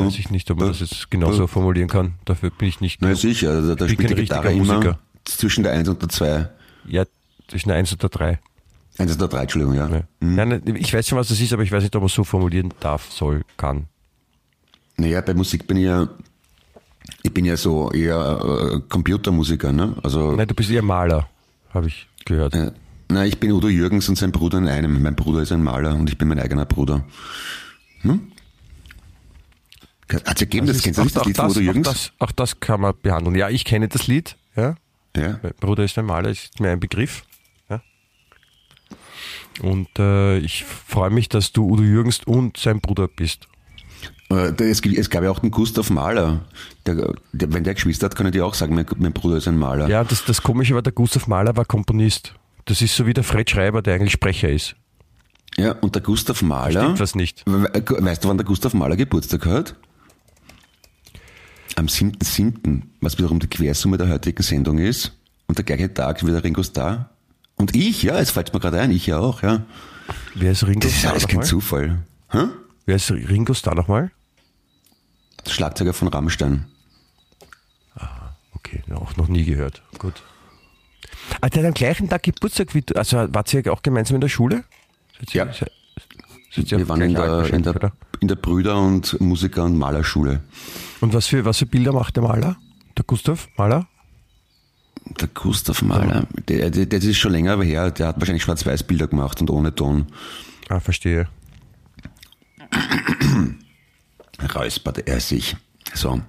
Weiß ich nicht, ob man das jetzt genauso formulieren kann. Dafür bin ich nicht Na genug. sicher, also da spielt die Gitarre immer Musiker. zwischen der 1 und der 2. Ja, zwischen 1 und der 3. 1 und der 3, Entschuldigung, ja. Ja. Nein, nein, ich weiß schon, was das ist, aber ich weiß nicht, ob man so formulieren darf, soll, kann. Naja, bei Musik bin ich ja, ich bin ja so eher äh, Computermusiker, ne? Also, Nein, du bist eher Maler, habe ich gehört. äh, na, ich bin Udo Jürgens und sein Bruder in einem. Mein Bruder ist ein Maler und ich bin mein eigener Bruder. Hm? Hat es ergeben, das, kennst du nicht, das auch, Lied von das, auch, das, auch das kann man behandeln. Ja, ich kenne das Lied. Ja. Ja. Mein Bruder ist ein Maler, ist mir ein Begriff. Ja. Und äh, ich freue mich, dass du Udo Jürgens und sein Bruder bist. Äh, Es, gab ja auch den Gustav Mahler. Der, der, wenn der Geschwister hat, kann ich dir auch sagen, mein, mein Bruder ist ein Maler. Ja, das, das Komische war, der Gustav Mahler war Komponist. Das ist so wie der Fred Schreiber, der eigentlich Sprecher ist. Ja, und der Gustav Mahler. Stimmt was nicht. We- we- Weißt du, wann der Gustav Mahler Geburtstag hat? Am 7.7., was wiederum die Quersumme der heutigen Sendung ist. Und der gleiche Tag wie der Ringo Starr. Und ich, ja, es fällt mir gerade ein, ich ja auch, ja. Wer ist Ringo Das ist Starr alles kein nochmal? Zufall. Hä? Wer ist Ringo Starr nochmal? Schlagzeuger von Rammstein. Okay, auch noch nie gehört. Gut. Ah, der hat am gleichen Tag Geburtstag wie du. Also wart ihr auch gemeinsam in der Schule? Ihr- Ja. Wir waren in der, in, der, in der Brüder- und Musiker- und Malerschule. Und was für, was für Bilder macht der Maler? Der Gustav Maler? Der Gustav Mahler, der, der, das ist schon länger her, der hat wahrscheinlich Schwarz-Weiß-Bilder gemacht und ohne Ton. Ah, verstehe. Räusperte er sich. So.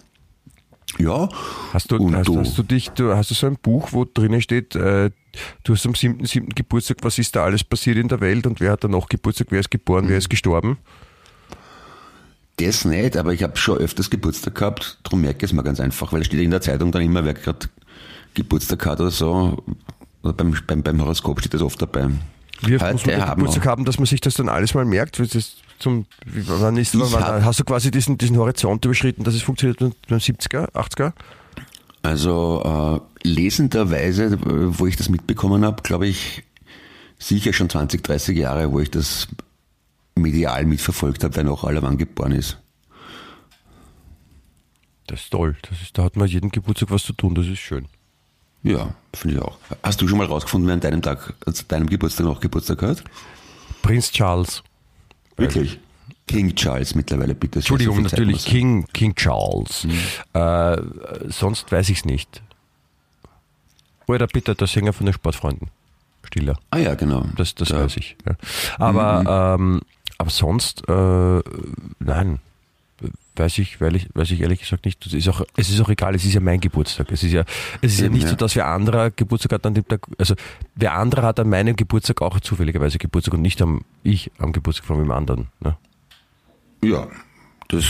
Ja. Hast du, hast, du? hast du dich, du, hast du so ein Buch, wo drinnen steht, äh, du hast am 7.7. Geburtstag, was ist da alles passiert in der Welt und wer hat da noch Geburtstag, wer ist geboren, wer ist gestorben? Das nicht, aber ich habe schon öfters Geburtstag gehabt, darum merke ich es mal ganz einfach, weil es steht in der Zeitung dann immer, wer gerade Geburtstag hat oder so. Oder beim, beim, beim Horoskop steht das oft dabei. Wie oft Heute muss man haben Geburtstag haben, dass man sich das dann alles mal merkt? Zum, wann ist, wann, hab- hast du quasi diesen, diesen Horizont überschritten, dass es funktioniert beim 70er, 80er? Also äh, lesenderweise, äh, wo ich das mitbekommen habe, glaube ich, sicher schon 20, 30 Jahre, wo ich das medial mitverfolgt habe, wer noch alle wann geboren ist. Das ist toll. Das ist, da hat man jeden Geburtstag was zu tun, das ist schön. Ja, finde ich auch. Hast du schon mal rausgefunden, wer an deinem Tag, also deinem Geburtstag noch Geburtstag hat? Prinz Charles. Wirklich? King Charles mittlerweile, bitte. Es ja Entschuldigung, so natürlich. King, King Charles. Äh, sonst weiß ich es nicht. Oder bitte der Sänger von den Sportfreunden. Stiller. Ah ja, genau. Das, das Ja. weiß ich. Ja. Aber, ähm, aber sonst, äh, nein. Weiß ich, weil ich, weiß ich ehrlich gesagt nicht. Das ist auch, es ist auch egal, es ist ja mein Geburtstag. Es ist ja, es ist ja Eben, nicht ja. so, dass wer anderer Geburtstag hat an dem Tag, also wer anderer hat an meinem Geburtstag auch zufälligerweise Geburtstag und nicht am, ich am Geburtstag von dem anderen. Ne? Ja, das,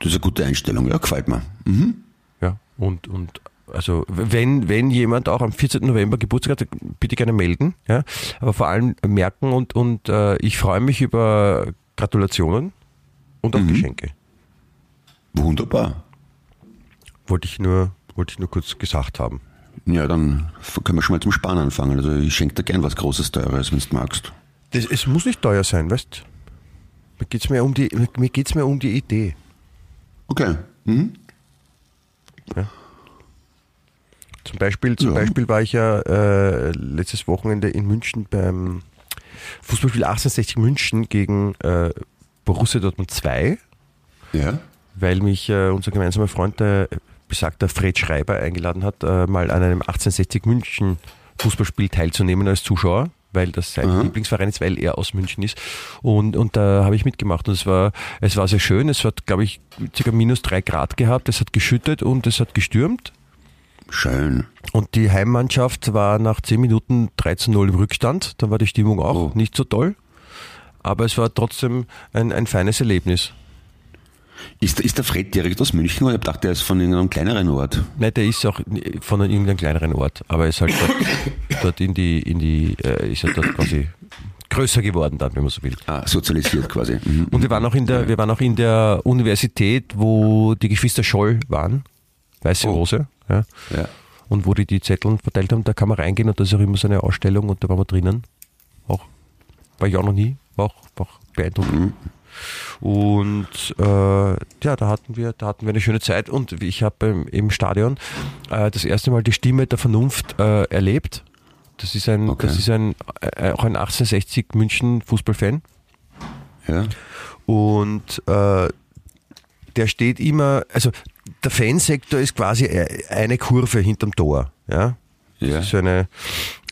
das ist eine gute Einstellung. Ja, gefällt mir. Mhm. Ja, und, und also wenn, wenn jemand auch am 14. November Geburtstag hat, bitte gerne melden, ja. Aber vor allem merken und, und äh, ich freue mich über Gratulationen und auch Mhm. Geschenke. Wunderbar. Wollte ich nur, wollte ich nur kurz gesagt haben. Ja, dann können wir schon mal zum Sparen anfangen. Also ich schenke dir gern was Großes, Teures, wenn du magst. Das, es muss nicht teuer sein, weißt Mir geht's mehr um die, mir geht's mehr um die Idee. Okay. Mhm. Zum Beispiel, zum Ja. Beispiel war ich ja äh, letztes Wochenende in München beim Fußballspiel 1860 München gegen äh, Borussia Dortmund 2. Ja. weil mich äh, unser gemeinsamer Freund, der besagter Fred Schreiber, eingeladen hat, äh, mal an einem 1860 München Fußballspiel teilzunehmen als Zuschauer, weil das sein Aha. Lieblingsverein ist, weil er aus München ist. Und, und da habe ich mitgemacht und es war, es war sehr schön. Es hat, glaube ich, ca. minus drei Grad gehabt. Es hat geschüttet und es hat gestürmt. Schön. Und die Heimmannschaft war nach 10 Minuten 3 zu 0 im Rückstand. Dann war die Stimmung auch Oh. nicht so toll. Aber es war trotzdem ein, ein feines Erlebnis. Ist, ist der Fred direkt aus München oder ich dachte, er ist von irgendeinem kleineren Ort? Nein, der ist auch von irgendeinem kleineren Ort, aber er ist halt dort, dort in die, in die, äh, ist er dort quasi größer geworden dann, wenn man so will. Ah, sozialisiert quasi. Mhm. Und wir waren auch in der, wir waren auch in der Universität, wo die Geschwister Scholl waren. Weiße Oh. Rose. Ja. Ja. Und wo die die Zettel verteilt haben, da kann man reingehen und da ist auch immer so eine Ausstellung und da waren wir drinnen. Auch, war ich auch noch nie, war auch, war auch beeindruckend. Und äh, ja, da hatten wir, da hatten wir eine schöne Zeit und ich habe im, Stadion äh, das erste Mal die Stimme der Vernunft äh, erlebt. Das ist ein, Okay. das ist ein äh, auch ein 1860 München Fußballfan Ja. und äh, der steht immer, also der Fansektor ist quasi e- eine Kurve hinterm Tor. Ja? Ja. So eine,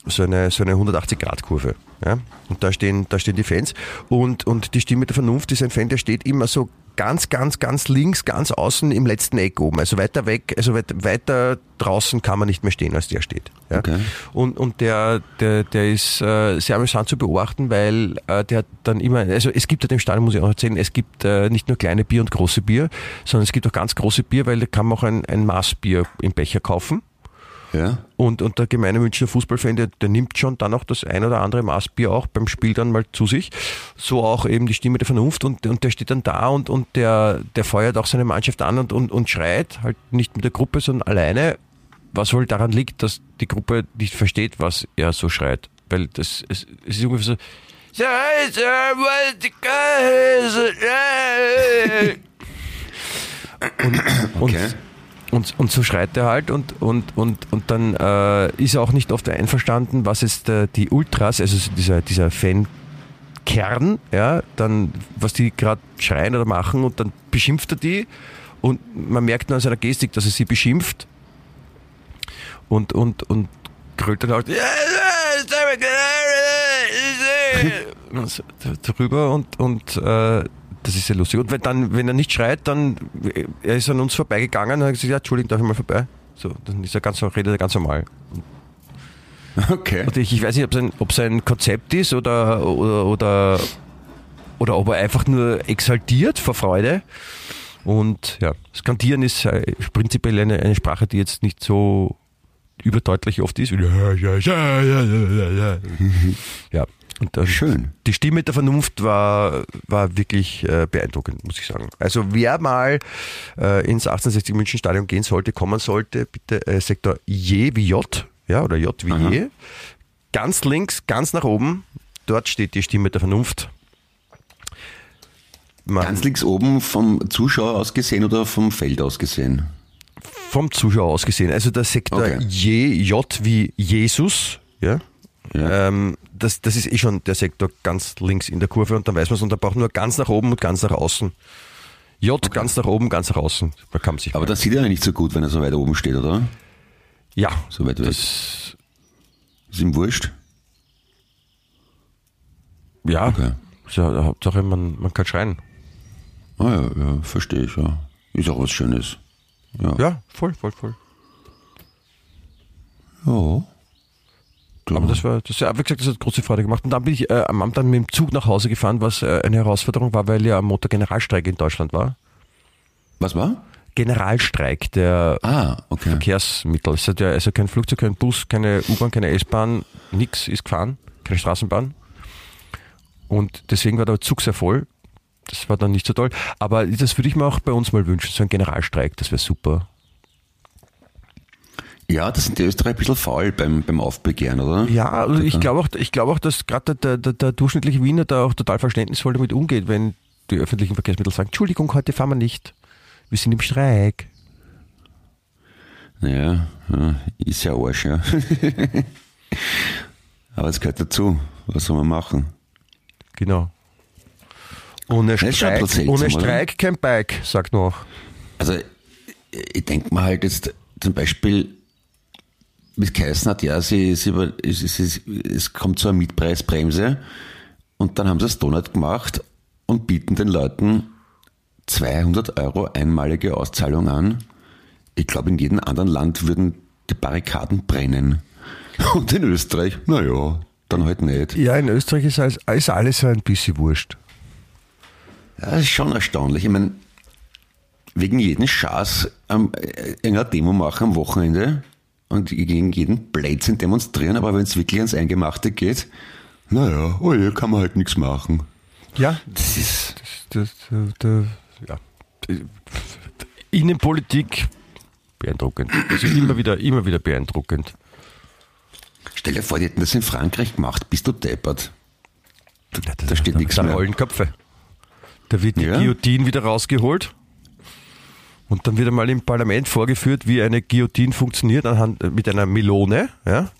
so eine, so eine 180-Grad-Kurve. Ja? Und da stehen, da stehen die Fans. Und, und die Stimme der Vernunft ist ein Fan, der steht immer so ganz, ganz, ganz links, ganz außen im letzten Eck oben. Also weiter weg, also weit, weiter draußen kann man nicht mehr stehen, als der steht. Ja? Okay. Und, und der, der, der ist äh, sehr amüsant zu beobachten, weil äh, der hat dann immer, also es gibt ja dem Stadion, muss ich auch erzählen, es gibt äh, nicht nur kleine Bier und große Bier, sondern es gibt auch ganz große Bier, weil da kann man auch ein, ein Maßbier im Becher kaufen. Ja. Und, und der gemeine Münchner Fußballfan, der, der nimmt schon dann auch das ein oder andere Maßbier auch beim Spiel dann mal zu sich. So auch eben die Stimme der Vernunft und, und der steht dann da und, und der, der feuert auch seine Mannschaft an und, und, und schreit, halt nicht mit der Gruppe, sondern alleine, was wohl daran liegt, dass die Gruppe nicht versteht, was er so schreit. Weil das, es, es ist ungefähr so, und, und, Okay. Und, und so schreit er halt und, und, und, und dann äh, ist er auch nicht oft einverstanden, was jetzt äh, die Ultras, also so dieser, dieser Fankern, ja, dann, was die gerade schreien oder machen und dann beschimpft er die und man merkt nur an seiner Gestik, dass er sie beschimpft und, und, und grölt dann halt drüber und, und äh, das ist sehr lustig. Und wenn, dann, wenn er nicht schreit, dann er ist an uns vorbeigegangen und hat gesagt, ja, Entschuldigung, darf ich mal vorbei? So, dann ist er ganz, redet er ganz normal. Okay. Und ich, ich weiß nicht, ob es ein, ob es ein Konzept ist oder, oder, oder, oder ob er einfach nur exaltiert vor Freude. Und ja, Skandieren ist äh, prinzipiell eine, eine Sprache, die jetzt nicht so überdeutlich oft ist. Ja, ja, ja, ja, ja, ja. ja. Schön. Die Stimme der Vernunft war, war wirklich äh, beeindruckend, muss ich sagen. Also wer mal äh, ins 1860 München Stadion gehen sollte, kommen sollte, bitte äh, Sektor J wie J, ja, oder J wie Aha. J. Ganz links, ganz nach oben, dort steht die Stimme der Vernunft. Man, Ganz links oben vom Zuschauer aus gesehen oder vom Feld aus gesehen? vom Zuschauer aus gesehen. Also der Sektor Okay. J, J wie Jesus, ja. Ja. Ähm, das, das ist eh schon der Sektor ganz links in der Kurve und dann weiß man es und da braucht nur ganz nach oben und ganz nach außen. J ganz nach oben, ganz nach außen. Da kann man sich. Aber das sieht er ja nicht so gut, wenn er so weit oben steht, oder? ja, So weit weg. das, Ist ihm wurscht? ja, Okay. ist ja, Hauptsache man, man kann schreien. Ah ja, ja, verstehe ich, ja. Ist auch was Schönes. Ja. Ja, voll, voll, voll. Ja. Du. Aber das war, das, ja, wie gesagt, das hat große Freude gemacht. Und dann bin ich äh, am Abend dann mit dem Zug nach Hause gefahren, was äh, eine Herausforderung war, weil ja am Montag Generalstreik in Deutschland war. was war? Generalstreik der Ah, okay. Verkehrsmittel. Es hat ja also kein Flugzeug, kein Bus, keine U-Bahn, keine S-Bahn, nix ist gefahren, keine Straßenbahn. Und deswegen war der Zug sehr voll. Das war dann nicht so toll. Aber das würde ich mir auch bei uns mal wünschen, so ein Generalstreik, das wäre super. Ja, das sind die Österreicher ein bisschen faul beim, beim Aufbegehren, oder? Ja, also ich glaube auch, ich glaube auch, dass gerade der, der, der durchschnittliche Wiener da auch total verständnisvoll damit umgeht, wenn die öffentlichen Verkehrsmittel sagen, Entschuldigung, heute fahren wir nicht. Wir sind im Streik. Ja, ja ist ja Arsch, ja. Aber es gehört dazu. Was soll man machen? Genau. Ohne Streik, ohne seltsam, oder? Streik kein Bike, sagt noch. Also, ich denke mal halt jetzt zum Beispiel, es geheißen hat, ja, sie, sie, über- es, kommt zu einer Mietpreisbremse und dann haben sie es nicht gemacht und bieten den Leuten 200 Euro einmalige Auszahlung an. Ich glaube, in jedem anderen Land würden die Barrikaden brennen. Und in Österreich, naja, dann halt nicht. Ja, in Österreich ist alles, ist alles so ein bisschen wurscht. Ja, das ist schon erstaunlich. Ich meine, wegen jeden Schaß ähm, einer Demo machen am Wochenende und gegen jeden Blödsinn demonstrieren, aber wenn es wirklich ans Eingemachte geht, naja, oh je, kann man halt nichts machen. Ja, Das ist, das, das, das, ja. Innenpolitik beeindruckend. Also immer wieder, immer wieder beeindruckend. Stell dir vor, die hätten das in Frankreich gemacht. Bist du deppert? Da, da steht nichts da mehr. rollen Köpfe. Da wird die Ja. Guillotine wieder rausgeholt. Und dann wird einmal im Parlament vorgeführt, wie eine Guillotine funktioniert anhand, mit einer Melone. Ja?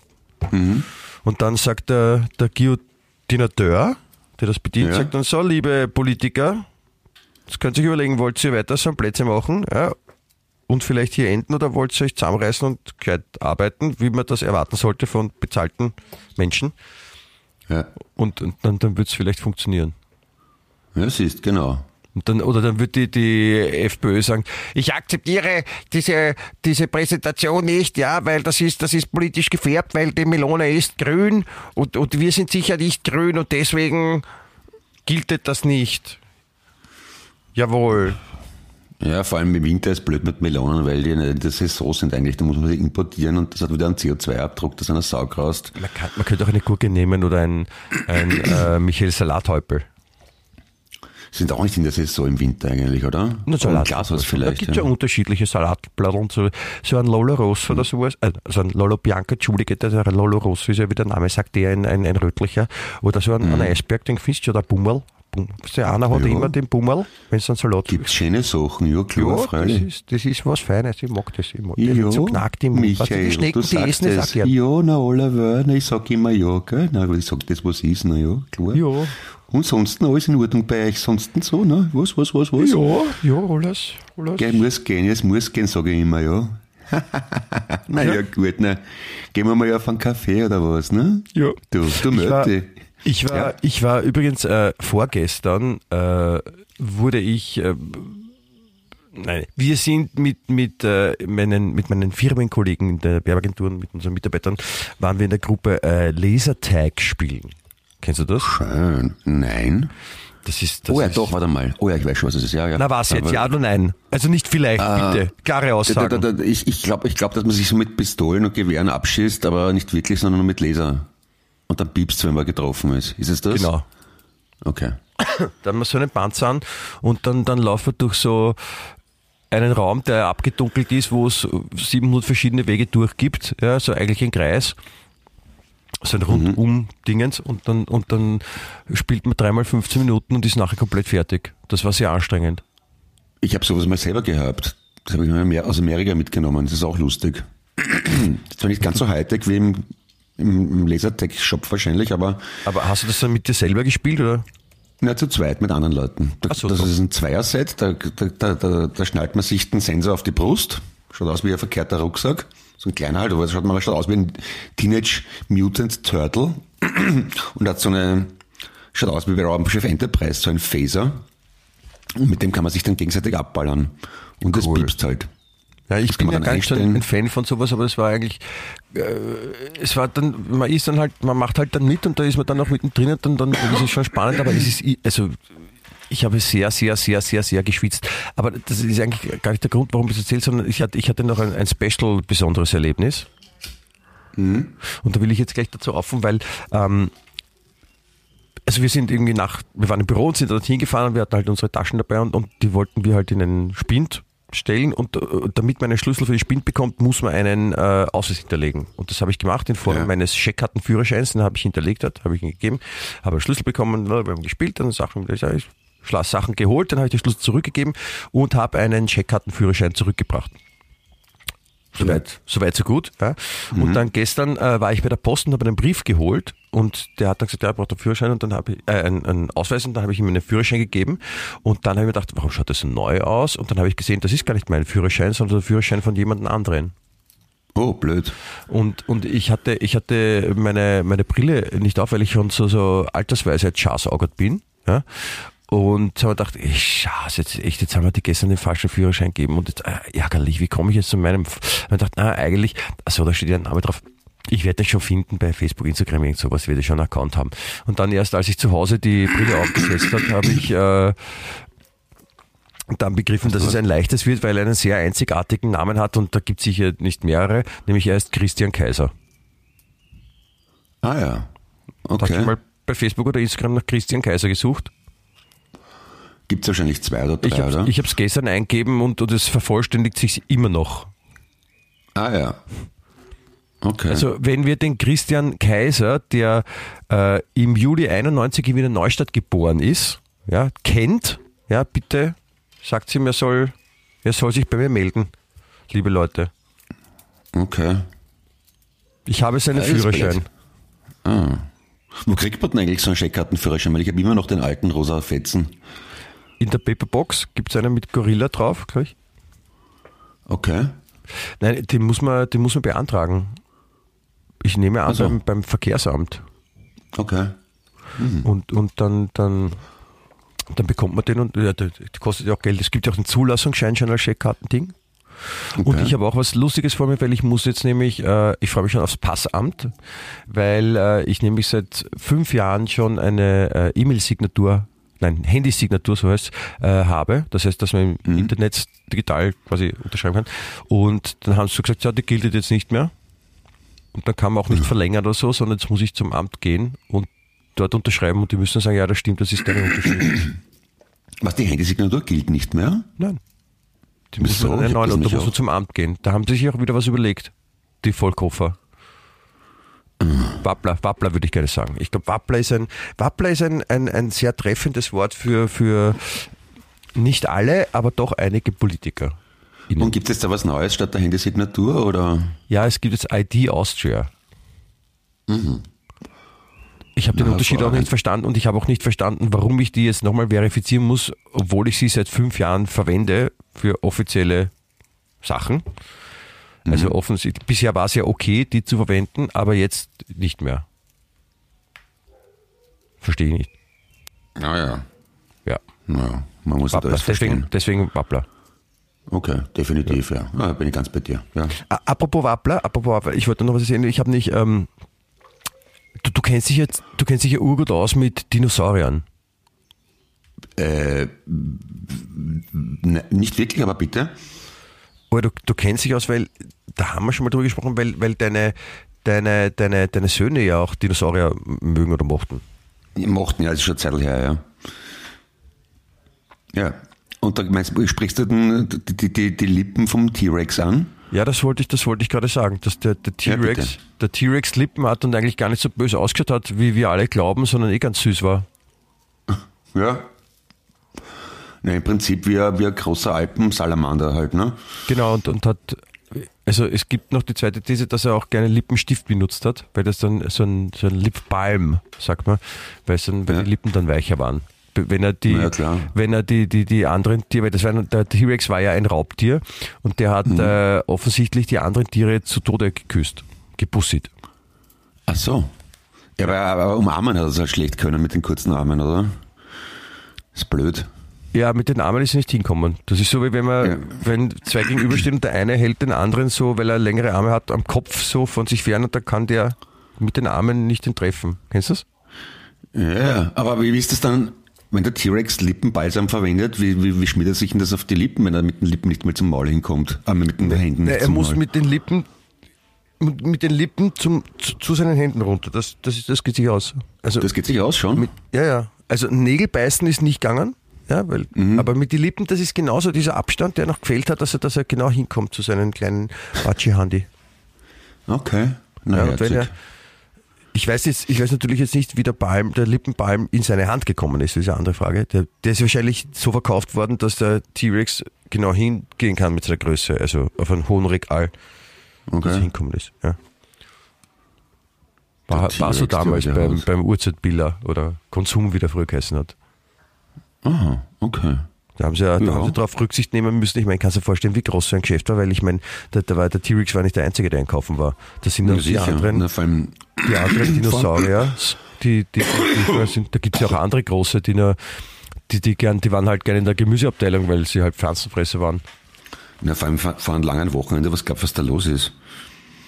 Mhm. Und dann sagt der, der Guillotinateur, der das bedient, Ja. sagt dann so, liebe Politiker, das könnt ihr euch überlegen, wollt ihr weiter so Plätze machen ja? und vielleicht hier enden oder wollt ihr euch zusammenreißen und gescheit arbeiten, wie man das erwarten sollte von bezahlten Menschen? Ja, Und, und dann, dann wird es vielleicht funktionieren. ja siehst, genau. Und dann, oder dann wird die, die FPÖ sagen, ich akzeptiere diese, diese Präsentation nicht, ja, weil das ist, das ist politisch gefärbt, weil die Melone ist grün und, und wir sind sicher nicht grün und deswegen gilt das nicht. Jawohl. Ja, vor allem im Winter ist blöd mit Melonen, weil die in der Saison sind eigentlich. Da muss man sie importieren und das hat wieder einen CO2-Abdruck, das einer graust. Man, kann, man könnte auch eine Gurke nehmen oder ein, ein äh, Michael Salathäupel. Sind auch nicht in der Saison im Winter eigentlich, oder? Oder ein Glashaus Da vielleicht. gibt es ja. Ja. unterschiedliche Salatblätter so, so ein Lolo Rosso oder sowas, äh, also ein Lolo Bianca, Entschuldige, der ein Lolo Rosso ist ja wie der Name sagt, der ein, ein, ein rötlicher. Oder so ein, ein Eisberg, den findest du ja, der Bummel. Bum- Der einer hat Ja. immer den Bummel, wenn es einen Salat Gibt schöne Sachen, ja klar, Ja, das freilich. ist, das ist was Feines, ich mag das immer. Ja, wird so knackt im Michael, die Schnecken, du die essen das es. auch gern. Ja, na, Oliver, na, ich sag immer ja, gell? Na, aber ich sag das, was ist, na ja, klar. Ja. Und sonst alles in Ordnung bei euch, sonst so, ne? Was, was, was, was? Ja, ja, alles. alles. Gell, muss gehen, es muss gehen, sage ich immer, ja. na ja, gut, na. Gehen wir mal auf einen Kaffee oder was, ne? Ja. Du, du Ich war, Möte. ich war, Ja. ich war übrigens äh, vorgestern äh, wurde ich äh, Nein, wir sind mit, mit, äh, meinen, mit meinen Firmenkollegen in der Werbeagenturen, mit unseren Mitarbeitern, waren wir in der Gruppe äh, Lasertag spielen. Kennst du das? Schön. Nein. Das ist, das oh ja, ist, doch, warte mal. Oh ja, ich weiß schon, was es ist. Ja, ja. Na was jetzt, Aber- ja oder nein? Also nicht vielleicht, bitte. Klare Da, da, da, da, ich ich glaube, ich glaub, dass man sich so mit Pistolen und Gewehren abschießt, aber nicht wirklich, sondern nur mit Laser. Und dann piepst wenn man getroffen ist. Ist es das? Genau. Okay. Da haben wir so einen Panzer an und dann, dann laufen wir durch so einen Raum, der abgedunkelt ist, wo es 700 verschiedene Wege durchgibt, ja, so eigentlich ein Kreis. So ein Rundum-Dingens und dann, und dann spielt man dreimal 15 Minuten und ist nachher komplett fertig. Das war sehr anstrengend. Ich habe sowas mal selber gehabt. Das habe ich mir mehr aus Amerika mitgenommen. Das ist auch lustig. Das ist zwar nicht ganz so Hightech wie im, im, Lasertech-Shop wahrscheinlich, aber Aber hast du das dann mit dir selber gespielt oder? na, zu zweit mit anderen Leuten. Da, so, das so. ist ein Zweierset, da, da, da, da, da schnallt man sich den Sensor auf die Brust. Schaut aus wie ein verkehrter Rucksack. So ein kleiner halt, aber es schaut man schaut aus wie ein Teenage Mutant Turtle. Und hat so eine, schaut aus wie bei Raumschiff Enterprise, so ein Phaser. Und mit dem kann man sich dann gegenseitig abballern. Und das Cool. piepst halt. Ja, ich Das bin ja gar nicht ein Fan von sowas, aber es war eigentlich, äh, es war dann, man ist dann halt, man macht halt dann mit und da ist man dann auch mittendrin und dann, dann ist es schon spannend, aber es ist, also, ich habe sehr, sehr, sehr, sehr, sehr geschwitzt. Aber das ist eigentlich gar nicht der Grund, warum ich es erzähle, sondern ich hatte, ich hatte noch ein, ein special besonderes Erlebnis. Und da will ich jetzt gleich dazu offen, weil ähm, also wir sind irgendwie nach, wir waren im Büro und sind dorthin gefahren und wir hatten halt unsere Taschen dabei und, und die wollten wir halt in einen Spind stellen und äh, damit man einen Schlüssel für den Spind bekommt, muss man einen äh, Ausweis hinterlegen. Und das habe ich gemacht in Form Ja. meines Scheckkartenführerscheins, den habe ich hinterlegt, habe ich ihn gegeben, habe einen Schlüssel bekommen, wir haben gespielt, dann Sachen, ich Sachen geholt, dann habe ich den Schlüssel zurückgegeben und habe einen Scheckkartenführerschein zurückgebracht. Soweit, soweit so gut. Ja. Und dann gestern äh, war ich bei der Post und habe einen Brief geholt und der hat dann gesagt, ja, er braucht einen Führerschein und dann habe ich äh, einen, einen Ausweis und dann habe ich ihm einen Führerschein gegeben und dann habe ich mir gedacht, warum schaut das so neu aus? Und dann habe ich gesehen, das ist gar nicht mein Führerschein, sondern der Führerschein von jemandem anderen. Oh, blöd. Und, und ich hatte, ich hatte meine, meine Brille nicht auf, weil ich schon so, so altersweise schasaugert bin. Ja? Und habe gedacht, ey, scheiße, jetzt, echt, jetzt haben wir die gestern den falschen Führerschein gegeben und jetzt, äh, ärgerlich, wie komme ich jetzt zu meinem, und ich dachte, na, eigentlich, also da steht ja ein Name drauf, ich werde den schon finden bei Facebook, Instagram, irgend sowas, werde ich schon einen Account haben. Und dann erst, als ich zu Hause die Brille aufgesetzt habe, habe ich, äh, dann begriffen, dass es ein leichtes wird, weil er einen sehr einzigartigen Namen hat und da gibt es sicher nicht mehrere, nämlich er ist Christian Kaiser. Ah ja. Da habe ich Okay. mal bei Facebook oder Instagram nach Christian Kaiser gesucht. Gibt es wahrscheinlich zwei oder drei, Ich habe oder? ich es gestern eingegeben und, es vervollständigt sich immer noch. Ah ja. Okay. Also wenn wir den Christian Kaiser, der äh, im Juli 91 in Wiener Neustadt geboren ist, ja, kennt, ja, bitte sagt ihm, er soll, er soll sich bei mir melden, liebe Leute. okay. Ich habe seinen Ja, Führerschein. Ah. Wo kriegt man denn eigentlich so einen Scheckkartenführerschein? Weil ich habe immer noch den alten rosa Fetzen. In der Paperbox gibt es einen mit Gorilla drauf, glaube ich. Okay. Nein, den muss man, den muss man beantragen. Ich nehme an, Ach so. beim, beim Verkehrsamt. Okay. Und, und dann, dann, dann bekommt man den und ja, der kostet ja auch Geld. Es gibt ja auch einen Zulassungsschein schon als Scheckkartending. Und Okay. ich habe auch was Lustiges vor mir, weil ich muss jetzt nämlich, äh, ich freue mich schon aufs Passamt, weil äh, ich nämlich seit fünf Jahren schon eine äh, E-Mail-Signatur, nein, Handysignatur, so heißt äh, habe. Das heißt, dass man im Internet digital quasi unterschreiben kann. Und dann haben sie so gesagt, ja, die gilt jetzt nicht mehr. Und dann kann man auch nicht verlängern oder so, sondern jetzt muss ich zum Amt gehen und dort unterschreiben und die müssen sagen, ja, das stimmt, das ist deine Unterschrift. Was, die Handysignatur gilt nicht mehr? Nein. Die müssen hab erneuern das und da muss man zum Amt gehen. Da haben sie sich auch wieder was überlegt. Die Vollkoffer. Wappler, Wappler würde ich gerne sagen. Ich glaube, Wappler ist ein, Wappler ist ein, ein, ein sehr treffendes Wort für, für nicht alle, aber doch einige Politiker. Und gibt es jetzt da was Neues statt der Handysignatur oder? Ja, es gibt jetzt ID Austria. Ich habe den Na, Unterschied auch nicht verstanden und ich habe auch nicht verstanden, warum ich die jetzt nochmal verifizieren muss, obwohl ich sie seit fünf Jahren verwende für offizielle Sachen. Also offensichtlich, bisher war es ja okay, die zu verwenden, aber jetzt nicht mehr. Verstehe ich nicht. Naja. Ja. Naja, man muss halt Wappler. alles verstehen. Deswegen, deswegen Wappler. Okay, definitiv, ja. ja. Bin ich ganz bei dir. Ja. Apropos Wappler, apropos Wappler, ich wollte noch was erzählen. Ich habe nicht, ähm, du, du kennst dich jetzt, du kennst dich ja urgut aus mit Dinosauriern. Äh, nicht wirklich, aber bitte. Du, du kennst dich aus, weil, da haben wir schon mal drüber gesprochen, weil, weil deine, deine, deine, deine Söhne ja auch Dinosaurier mögen oder mochten. Die mochten ja, das ist schon Zeit her, ja. Ja. Und da meinst du, sprichst du denn die, die, die, Lippen vom T-Rex an? Ja, das wollte ich, das wollte ich gerade sagen, dass der, der Ja, T-Rex, bitte. der T-Rex Lippen hat und eigentlich gar nicht so böse ausgeschaut hat, wie wir alle glauben, sondern eh ganz süß war. Ja. Na, im Prinzip wie ein, wie ein großer Alpensalamander halt, ne? Genau, und, und hat, also es gibt noch die zweite These, dass er auch gerne Lippenstift benutzt hat, weil das dann so ein, so ein Lip Balm, sagt man, weil, es dann, weil Ja. die Lippen dann weicher waren. Wenn er die, Ja, klar. wenn er die, die, die anderen Tiere, weil das war, der T-Rex war ja ein Raubtier und der hat äh, offensichtlich die anderen Tiere zu Tode geküsst, gebussit. Ach so. Ja, aber, aber umarmen hat er es halt schlecht können mit den kurzen Armen, oder? Ist blöd. Ja, mit den Armen ist er nicht hinkommen. Das ist so, wie wenn man, Ja. wenn zwei gegenüberstehen und der eine hält den anderen so, weil er längere Arme hat, am Kopf so von sich fern und da kann der mit den Armen nicht den treffen. Kennst du das? Ja, aber wie ist das dann, wenn der T-Rex Lippenbalsam verwendet, wie, wie, wie schmiert er sich denn das auf die Lippen, wenn er mit den Lippen nicht mehr zum Maul hinkommt? Ah, mit den Händen nicht er zum muss Maul. mit den Lippen mit den Lippen zum, zu, zu seinen Händen runter. Das, das, das geht sich aus. Also, Das geht sich aus schon? mit, ja, ja. Also Nägel beißen ist nicht gegangen. Ja, weil, Mhm. Aber mit den Lippen, das ist genauso dieser Abstand, der noch gefehlt hat, dass er, dass er genau hinkommt zu seinen kleinen Watschi-Handi. okay. Na, Ja, er, ich weiß jetzt, ich weiß natürlich jetzt nicht, wie der Balm, der Lippenbalm in seine Hand gekommen ist, das ist eine andere Frage. Der, der ist wahrscheinlich so verkauft worden, dass der T-Rex genau hingehen kann mit seiner Größe, also auf einem hohen Regal, dass er okay. hinkommen ist. Ja. War, war so damals beim, beim Urzeitbiller oder Konsum, wie der früher geheißen hat. Aha, okay. Da haben sie ja, da Ja. haben sie darauf Rücksicht nehmen müssen. Ich meine, kannst du dir vorstellen, wie groß so ein Geschäft war, weil ich meine, der, der, war- der T-Rex war nicht der Einzige, der einkaufen war. Das sind Ja, auch die anderen, Na, die anderen Dinosaurier, die, die, die, sind, da gibt es ja auch andere große, die, nur, die, die, gern, die waren halt gerne in der Gemüseabteilung, weil sie halt Pflanzenfresser waren. na, vor allem vor, einem langen Wochenende, was du, was da los ist?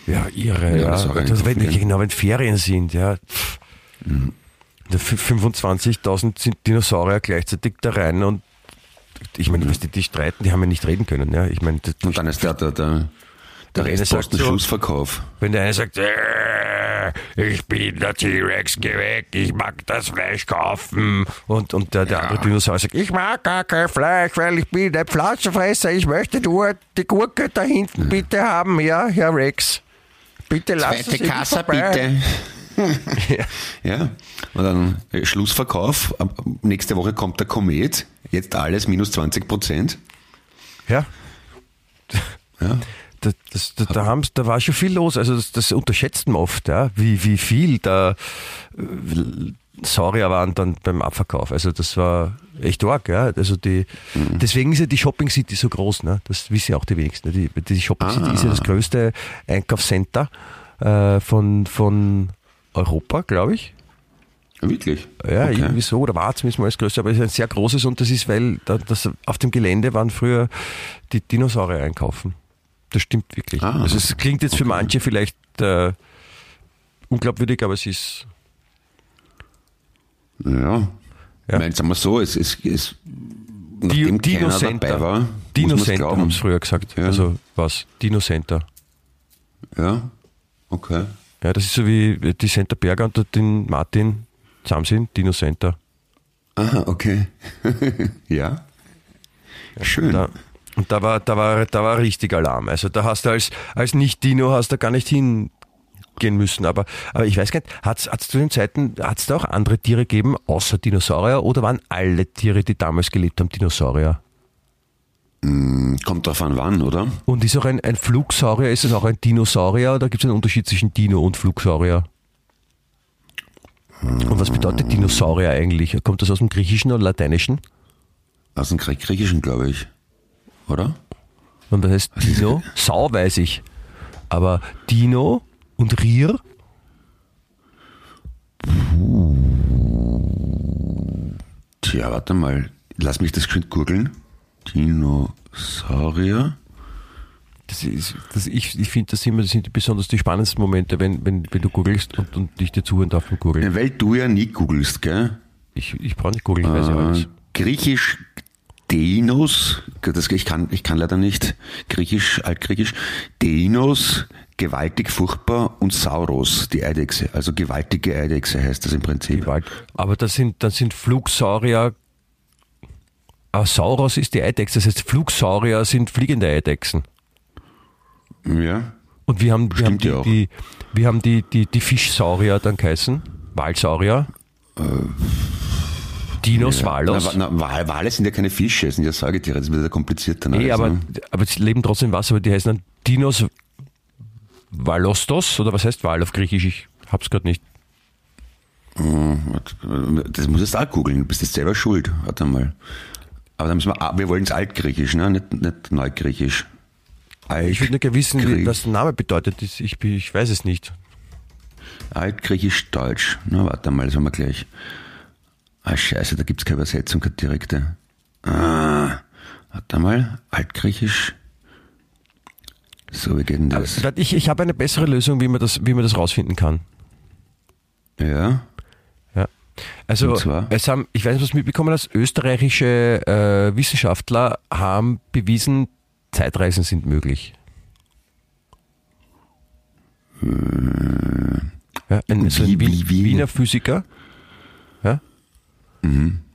Ja, irre, Ja, ja. das wenn, genau, wenn Ferien sind, ja. Pff. Da f- 25.000 sind Dinosaurier gleichzeitig da rein und ich meine, was die, die streiten, die haben ja nicht reden können, ja. Ich meine, das- Und dann ist der, der, der, Der eine Rest sagt so- Schlussverkauf. Wenn der eine sagt, äh, ich bin der T-Rex, geh weg, ich mag das Fleisch kaufen. Und, und der, der andere Dinosaurier sagt, ich mag gar kein Fleisch, weil ich bin ein Pflanzenfresser, ich möchte nur die Gurke da hinten bitte haben, ja, Herr Rex. Bitte lassen Sie mich vorbei. Ja, und dann äh, Schlussverkauf. Nächste Woche kommt der Komet. Jetzt alles minus 20 Prozent. Ja, Ja. das, das, da, da, haben's- da war schon viel los. Also das, das unterschätzt man oft, ja, wie, wie viel da äh, Saurier waren dann beim Abverkauf. Also das war echt arg, ja. Also die, deswegen ist ja die Shopping City so groß, ne? Das wissen ja auch die wenigsten. Die, die Shopping City ist ja das größte Einkaufscenter äh, von, von Europa, glaube ich. Wirklich? Ja, Okay. irgendwie so, oder war zumindest mal das größte, aber es ist ein sehr großes und das ist, weil da, das, auf dem Gelände waren früher die Dinosaurier einkaufen. Das stimmt wirklich. Ah, also es klingt jetzt für manche vielleicht äh, unglaubwürdig, aber es ist Ja. Ja. Ich meine, sagen wir so, es ist, nachdem Dino keiner Center. dabei war, Dino Center haben es früher gesagt. Ja. Also was? Dino Center. Ja, okay. Ja, das ist so wie die Center Berger und den Martin zusammen sind, Dino Center. Aha, okay. ja. Schön. Da, und da war, da war, da war richtig Alarm. Also da hast du als, als Nicht-Dino hast du gar nicht hingehen müssen. Aber, aber ich weiß gar nicht, hat es zu den Zeiten, hat es da auch andere Tiere gegeben, außer Dinosaurier, oder waren alle Tiere, die damals gelebt haben, Dinosaurier? Kommt drauf an, wann, oder? Und ist auch ein, ein Flugsaurier, ist es auch ein Dinosaurier oder gibt es einen Unterschied zwischen Dino und Flugsaurier? Und was bedeutet Dinosaurier eigentlich? Kommt das aus dem Griechischen oder Lateinischen? Aus dem Grie- Griechischen, glaube ich. Oder? Und das heißt Dino? Sau weiß ich. Aber Dino und Rier? Tja, warte mal. Lass mich das geschwind googeln. Dinosaurier. Das ist, das, ich ich finde das immer, das sind besonders die spannendsten Momente, wenn, wenn, wenn du googelst und, und ich dir zuhören darf beim Googeln. Weil du ja nie googelst, gell? Ich, ich brauche nicht googeln, ich weiß ja alles. Äh, Griechisch Denos, das, ich, kann, ich kann leider nicht Griechisch, Altgriechisch, Denos, gewaltig, furchtbar und Sauros, die Eidechse, also gewaltige Eidechse heißt das im Prinzip. Gewalt. Aber das sind, das sind Flugsaurier. Ah, Sauros ist die Eidechse, das heißt Flugsaurier sind fliegende Eidechsen. Ja, Und wir haben, wir haben, die, ja die, wir haben die, die, die Fischsaurier dann geheißen, Walsaurier. Dinos, Walos. Na, na, Wal, Wale sind ja keine Fische, sind ja Säugetiere, das wird ja komplizierter. Nee, alles, aber, ne? aber sie leben trotzdem im Wasser, aber die heißen dann Dinos Valostos, oder was heißt Wal auf Griechisch? Ich hab's gerade nicht. Das muss jetzt auch googeln, du bist jetzt selber schuld. Warte mal. Aber dann müssen wir, ah, wir wollen es Altgriechisch, ne? nicht, nicht Neugriechisch. Ich würde nur gerne wissen, wie, was der Name bedeutet. Ich, ich, ich weiß es nicht. Altgriechisch-Deutsch. Na, warte mal, das haben wir gleich. Ah, scheiße, da gibt's keine Übersetzung, keine direkte. Ah, warte mal, Altgriechisch. So, wie geht denn das? Ich, ich habe eine bessere Lösung, wie man das, wie man das rausfinden kann. Ja. Also, es haben, ich weiß nicht, was du mitbekommen hast, österreichische äh, Wissenschaftler haben bewiesen, Zeitreisen sind möglich. Ja, ein, so ein Wie- Wien, wie- wie? Wiener Physiker. Ja?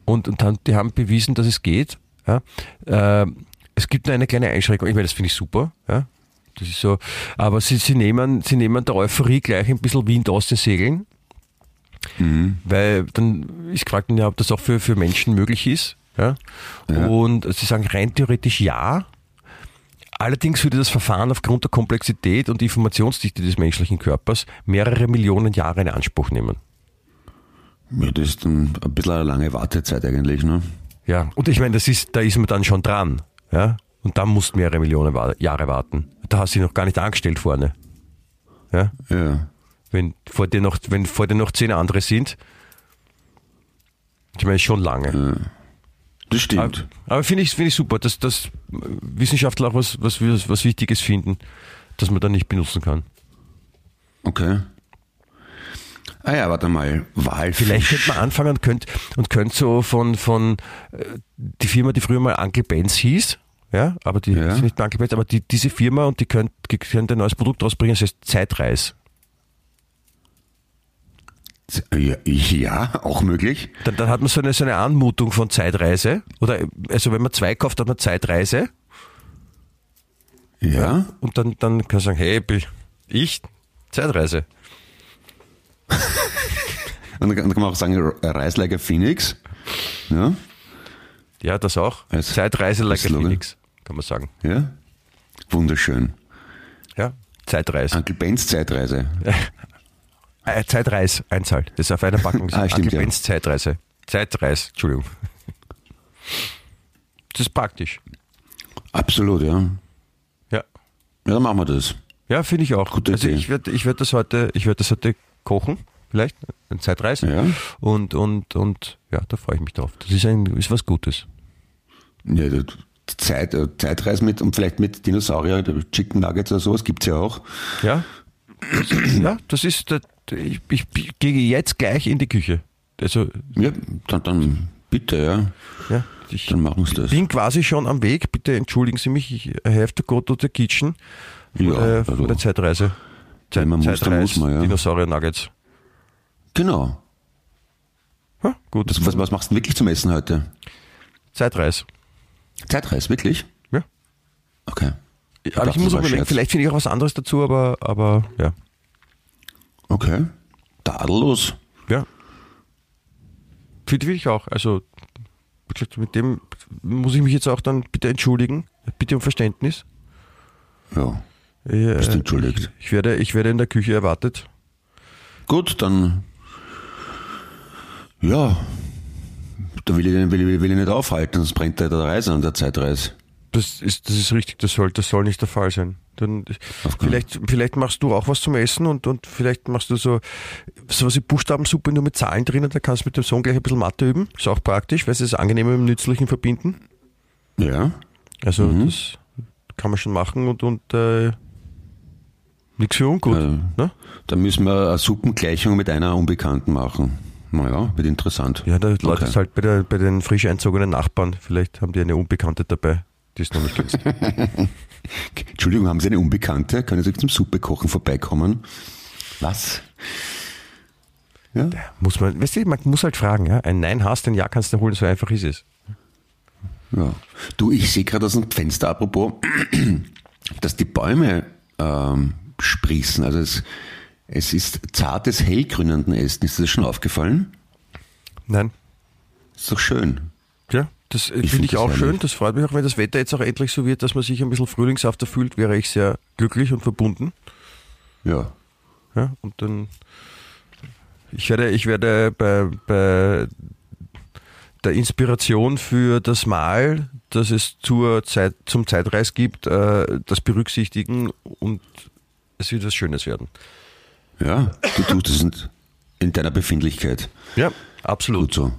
Und, und dann, die haben bewiesen, dass es geht. Ja? Äh, es gibt nur eine kleine Einschränkung. Ich meine, das finde ich super. Ja? Das ist so. Aber sie, sie, nehmen, sie nehmen der Euphorie gleich ein bisschen Wind aus den Segeln. Weil dann ist gefragt, ja, ob das auch für, für Menschen möglich ist. Ja? Und sie sagen rein theoretisch ja. Allerdings würde das Verfahren aufgrund der Komplexität und Informationsdichte des menschlichen Körpers mehrere Millionen Jahre in Anspruch nehmen. ja, das ist dann ein bisschen eine lange Wartezeit eigentlich, ne? Ja, und ich meine, das ist, da ist man dann schon dran. Ja? Und dann musst du mehrere Millionen Jahre warten. Da hast du dich noch gar nicht angestellt vorne. Ja? Ja. Wenn vor dir noch, wenn vor dir noch zehn andere sind, ich meine, schon lange. Das stimmt. Aber finde ich, finde ich super, dass, dass Wissenschaftler auch was, was, was Wichtiges finden, das man dann nicht benutzen kann. Okay. Ah ja, warte mal. Walfisch. Vielleicht könnte man anfangen und könnte und könnt so von, von äh, die Firma, die früher mal Uncle Benz hieß, ja, aber die Ja. sind nicht Blankenberg, aber die, diese Firma und die können, die können ein neues Produkt rausbringen, das heißt Zeitreis. Ja, ja, auch möglich. Dann, dann hat man so eine, so eine Anmutung von Zeitreise. Oder also wenn man zwei kauft, hat man Zeitreise. Ja. Und dann, dann kann man sagen, hey, ich, Zeitreise. Und dann kann man auch sagen, Rise like a Phoenix. Ja. Ja, das auch. Als- Zeitreise like a. Phoenix, kann man sagen. Ja. Wunderschön. Ja, Zeitreise. Uncle Bens Zeitreise. Äh, Zeitreis, Einzahl. Das ist auf einer Packung. Ah, stimmt, ja. Zeitreise. Zeitreis, Entschuldigung. Das ist praktisch. Absolut, ja. Ja. Ja, dann machen wir das. Ja, finde ich auch. Gute also Idee. ich werde ich werd das heute, ich werde das heute kochen, vielleicht, ein Zeitreis. Ja. Und, und, und ja, da freue ich mich drauf. Das ist ein, ist was Gutes. Ja, Zeit, äh, Zeitreise mit und vielleicht mit Dinosaurier, Chicken Nuggets oder sowas gibt's ja auch. Ja? ja, das ist, der- ich, ich, ich gehe jetzt gleich in die Küche. Also, Ja, dann, dann bitte, ja. ja, ich Dann machen wir das. bin quasi schon am Weg. Bitte entschuldigen Sie mich, ich I have to go to the kitchen. Ja, äh, also- von der Zeitreise. Wenn man muss, dann muss man, ja. Dinosaurier Nuggets. Genau. Ja, gut. Was, was, was machst du wirklich zum Essen heute? Zeitreis. Zeitreise, wirklich? Ja. Okay. Aber dachte, ich muss das überlegen, vielleicht finde ich auch was anderes dazu, aber, aber ja. Okay. Tadellos. Ja. Finde ich auch. Also, wie gesagt, mit dem muss ich mich jetzt auch dann bitte entschuldigen. Bitte um Verständnis. Ja. Äh, Bist entschuldigt. Ich werde, ich werde in der Küche erwartet. Gut, dann. Ja. Da will ich, will, ich, will ich nicht aufhalten, sonst brennt da der Reise an der Zeitreise. Das ist, das ist richtig, das soll, das soll nicht der Fall sein. Dann, vielleicht, vielleicht machst du auch was zum Essen und, und vielleicht machst du so sowas wie Buchstabensuppe nur mit Zahlen drinnen, da kannst du mit dem Sohn gleich ein bisschen Mathe üben. Ist auch praktisch, weil sie es angenehm mit dem Nützlichen verbinden. Ja. Also Mhm. das kann man schon machen und, und äh, nichts für ungut. Äh, ne? Da müssen wir eine Suppengleichung mit einer Unbekannten machen. Naja, wird interessant. Ja, da läuft Okay. es halt bei, der, bei den frisch einzogenen Nachbarn. Vielleicht haben die eine Unbekannte dabei, die es noch nicht kennst. Entschuldigung, haben Sie eine Unbekannte? Können Sie zum Suppekochen vorbeikommen? Was? Ja? muss man, weißt du, man muss halt fragen, ja? Ein Nein hast, ein Ja kannst du holen, so einfach ist es. ja. Du, ich sehe gerade aus dem Fenster, apropos, dass die Bäume ähm, sprießen. Also es, es ist zartes, hellgrünenden Ästen. Ist dir das schon aufgefallen? Nein. Ist doch schön. Das äh, Ich finde find ich auch schön. Das freut mich auch, wenn das Wetter jetzt auch endlich so wird, dass man sich ein bisschen frühlingshafter fühlt, wäre ich sehr glücklich und verbunden. Ja. Ja, und dann ich werde, ich werde bei, bei der Inspiration für das Mal, das es zur Zeit, zum Zeitreis gibt, äh, das berücksichtigen und es wird was Schönes werden. Ja, du tust es in, in deiner Befindlichkeit. Ja, absolut. Gut so.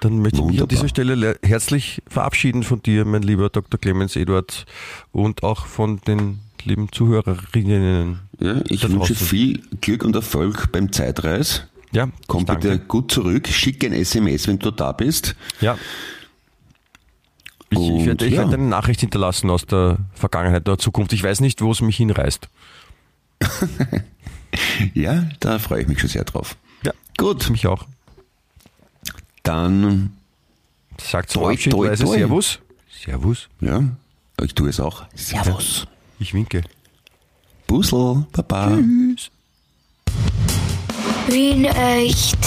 Dann möchte ich mich an Wunderbar. dieser Stelle le- herzlich verabschieden von dir, mein lieber Dr. Clemens Eduard, und auch von den lieben Zuhörerinnen. Ja, ich wünsche viel Glück und Erfolg beim Zeitreis. Ja, Komm ich danke. bitte gut zurück, schick ein SMS, wenn du da bist. Ja. Ich, ich, werde, ich ja. werde eine Nachricht hinterlassen aus der Vergangenheit oder Zukunft. Ich weiß nicht, wo es mich hinreißt. Ja, da freue ich mich schon sehr drauf. Ja, Gut, mich auch. Dann, Sagt zum Toi, Abschied toi, toi. Servus. Servus. ja, ich tue es auch. Servus. Ich winke. Busel, Baba. Tschüss. Wien echt.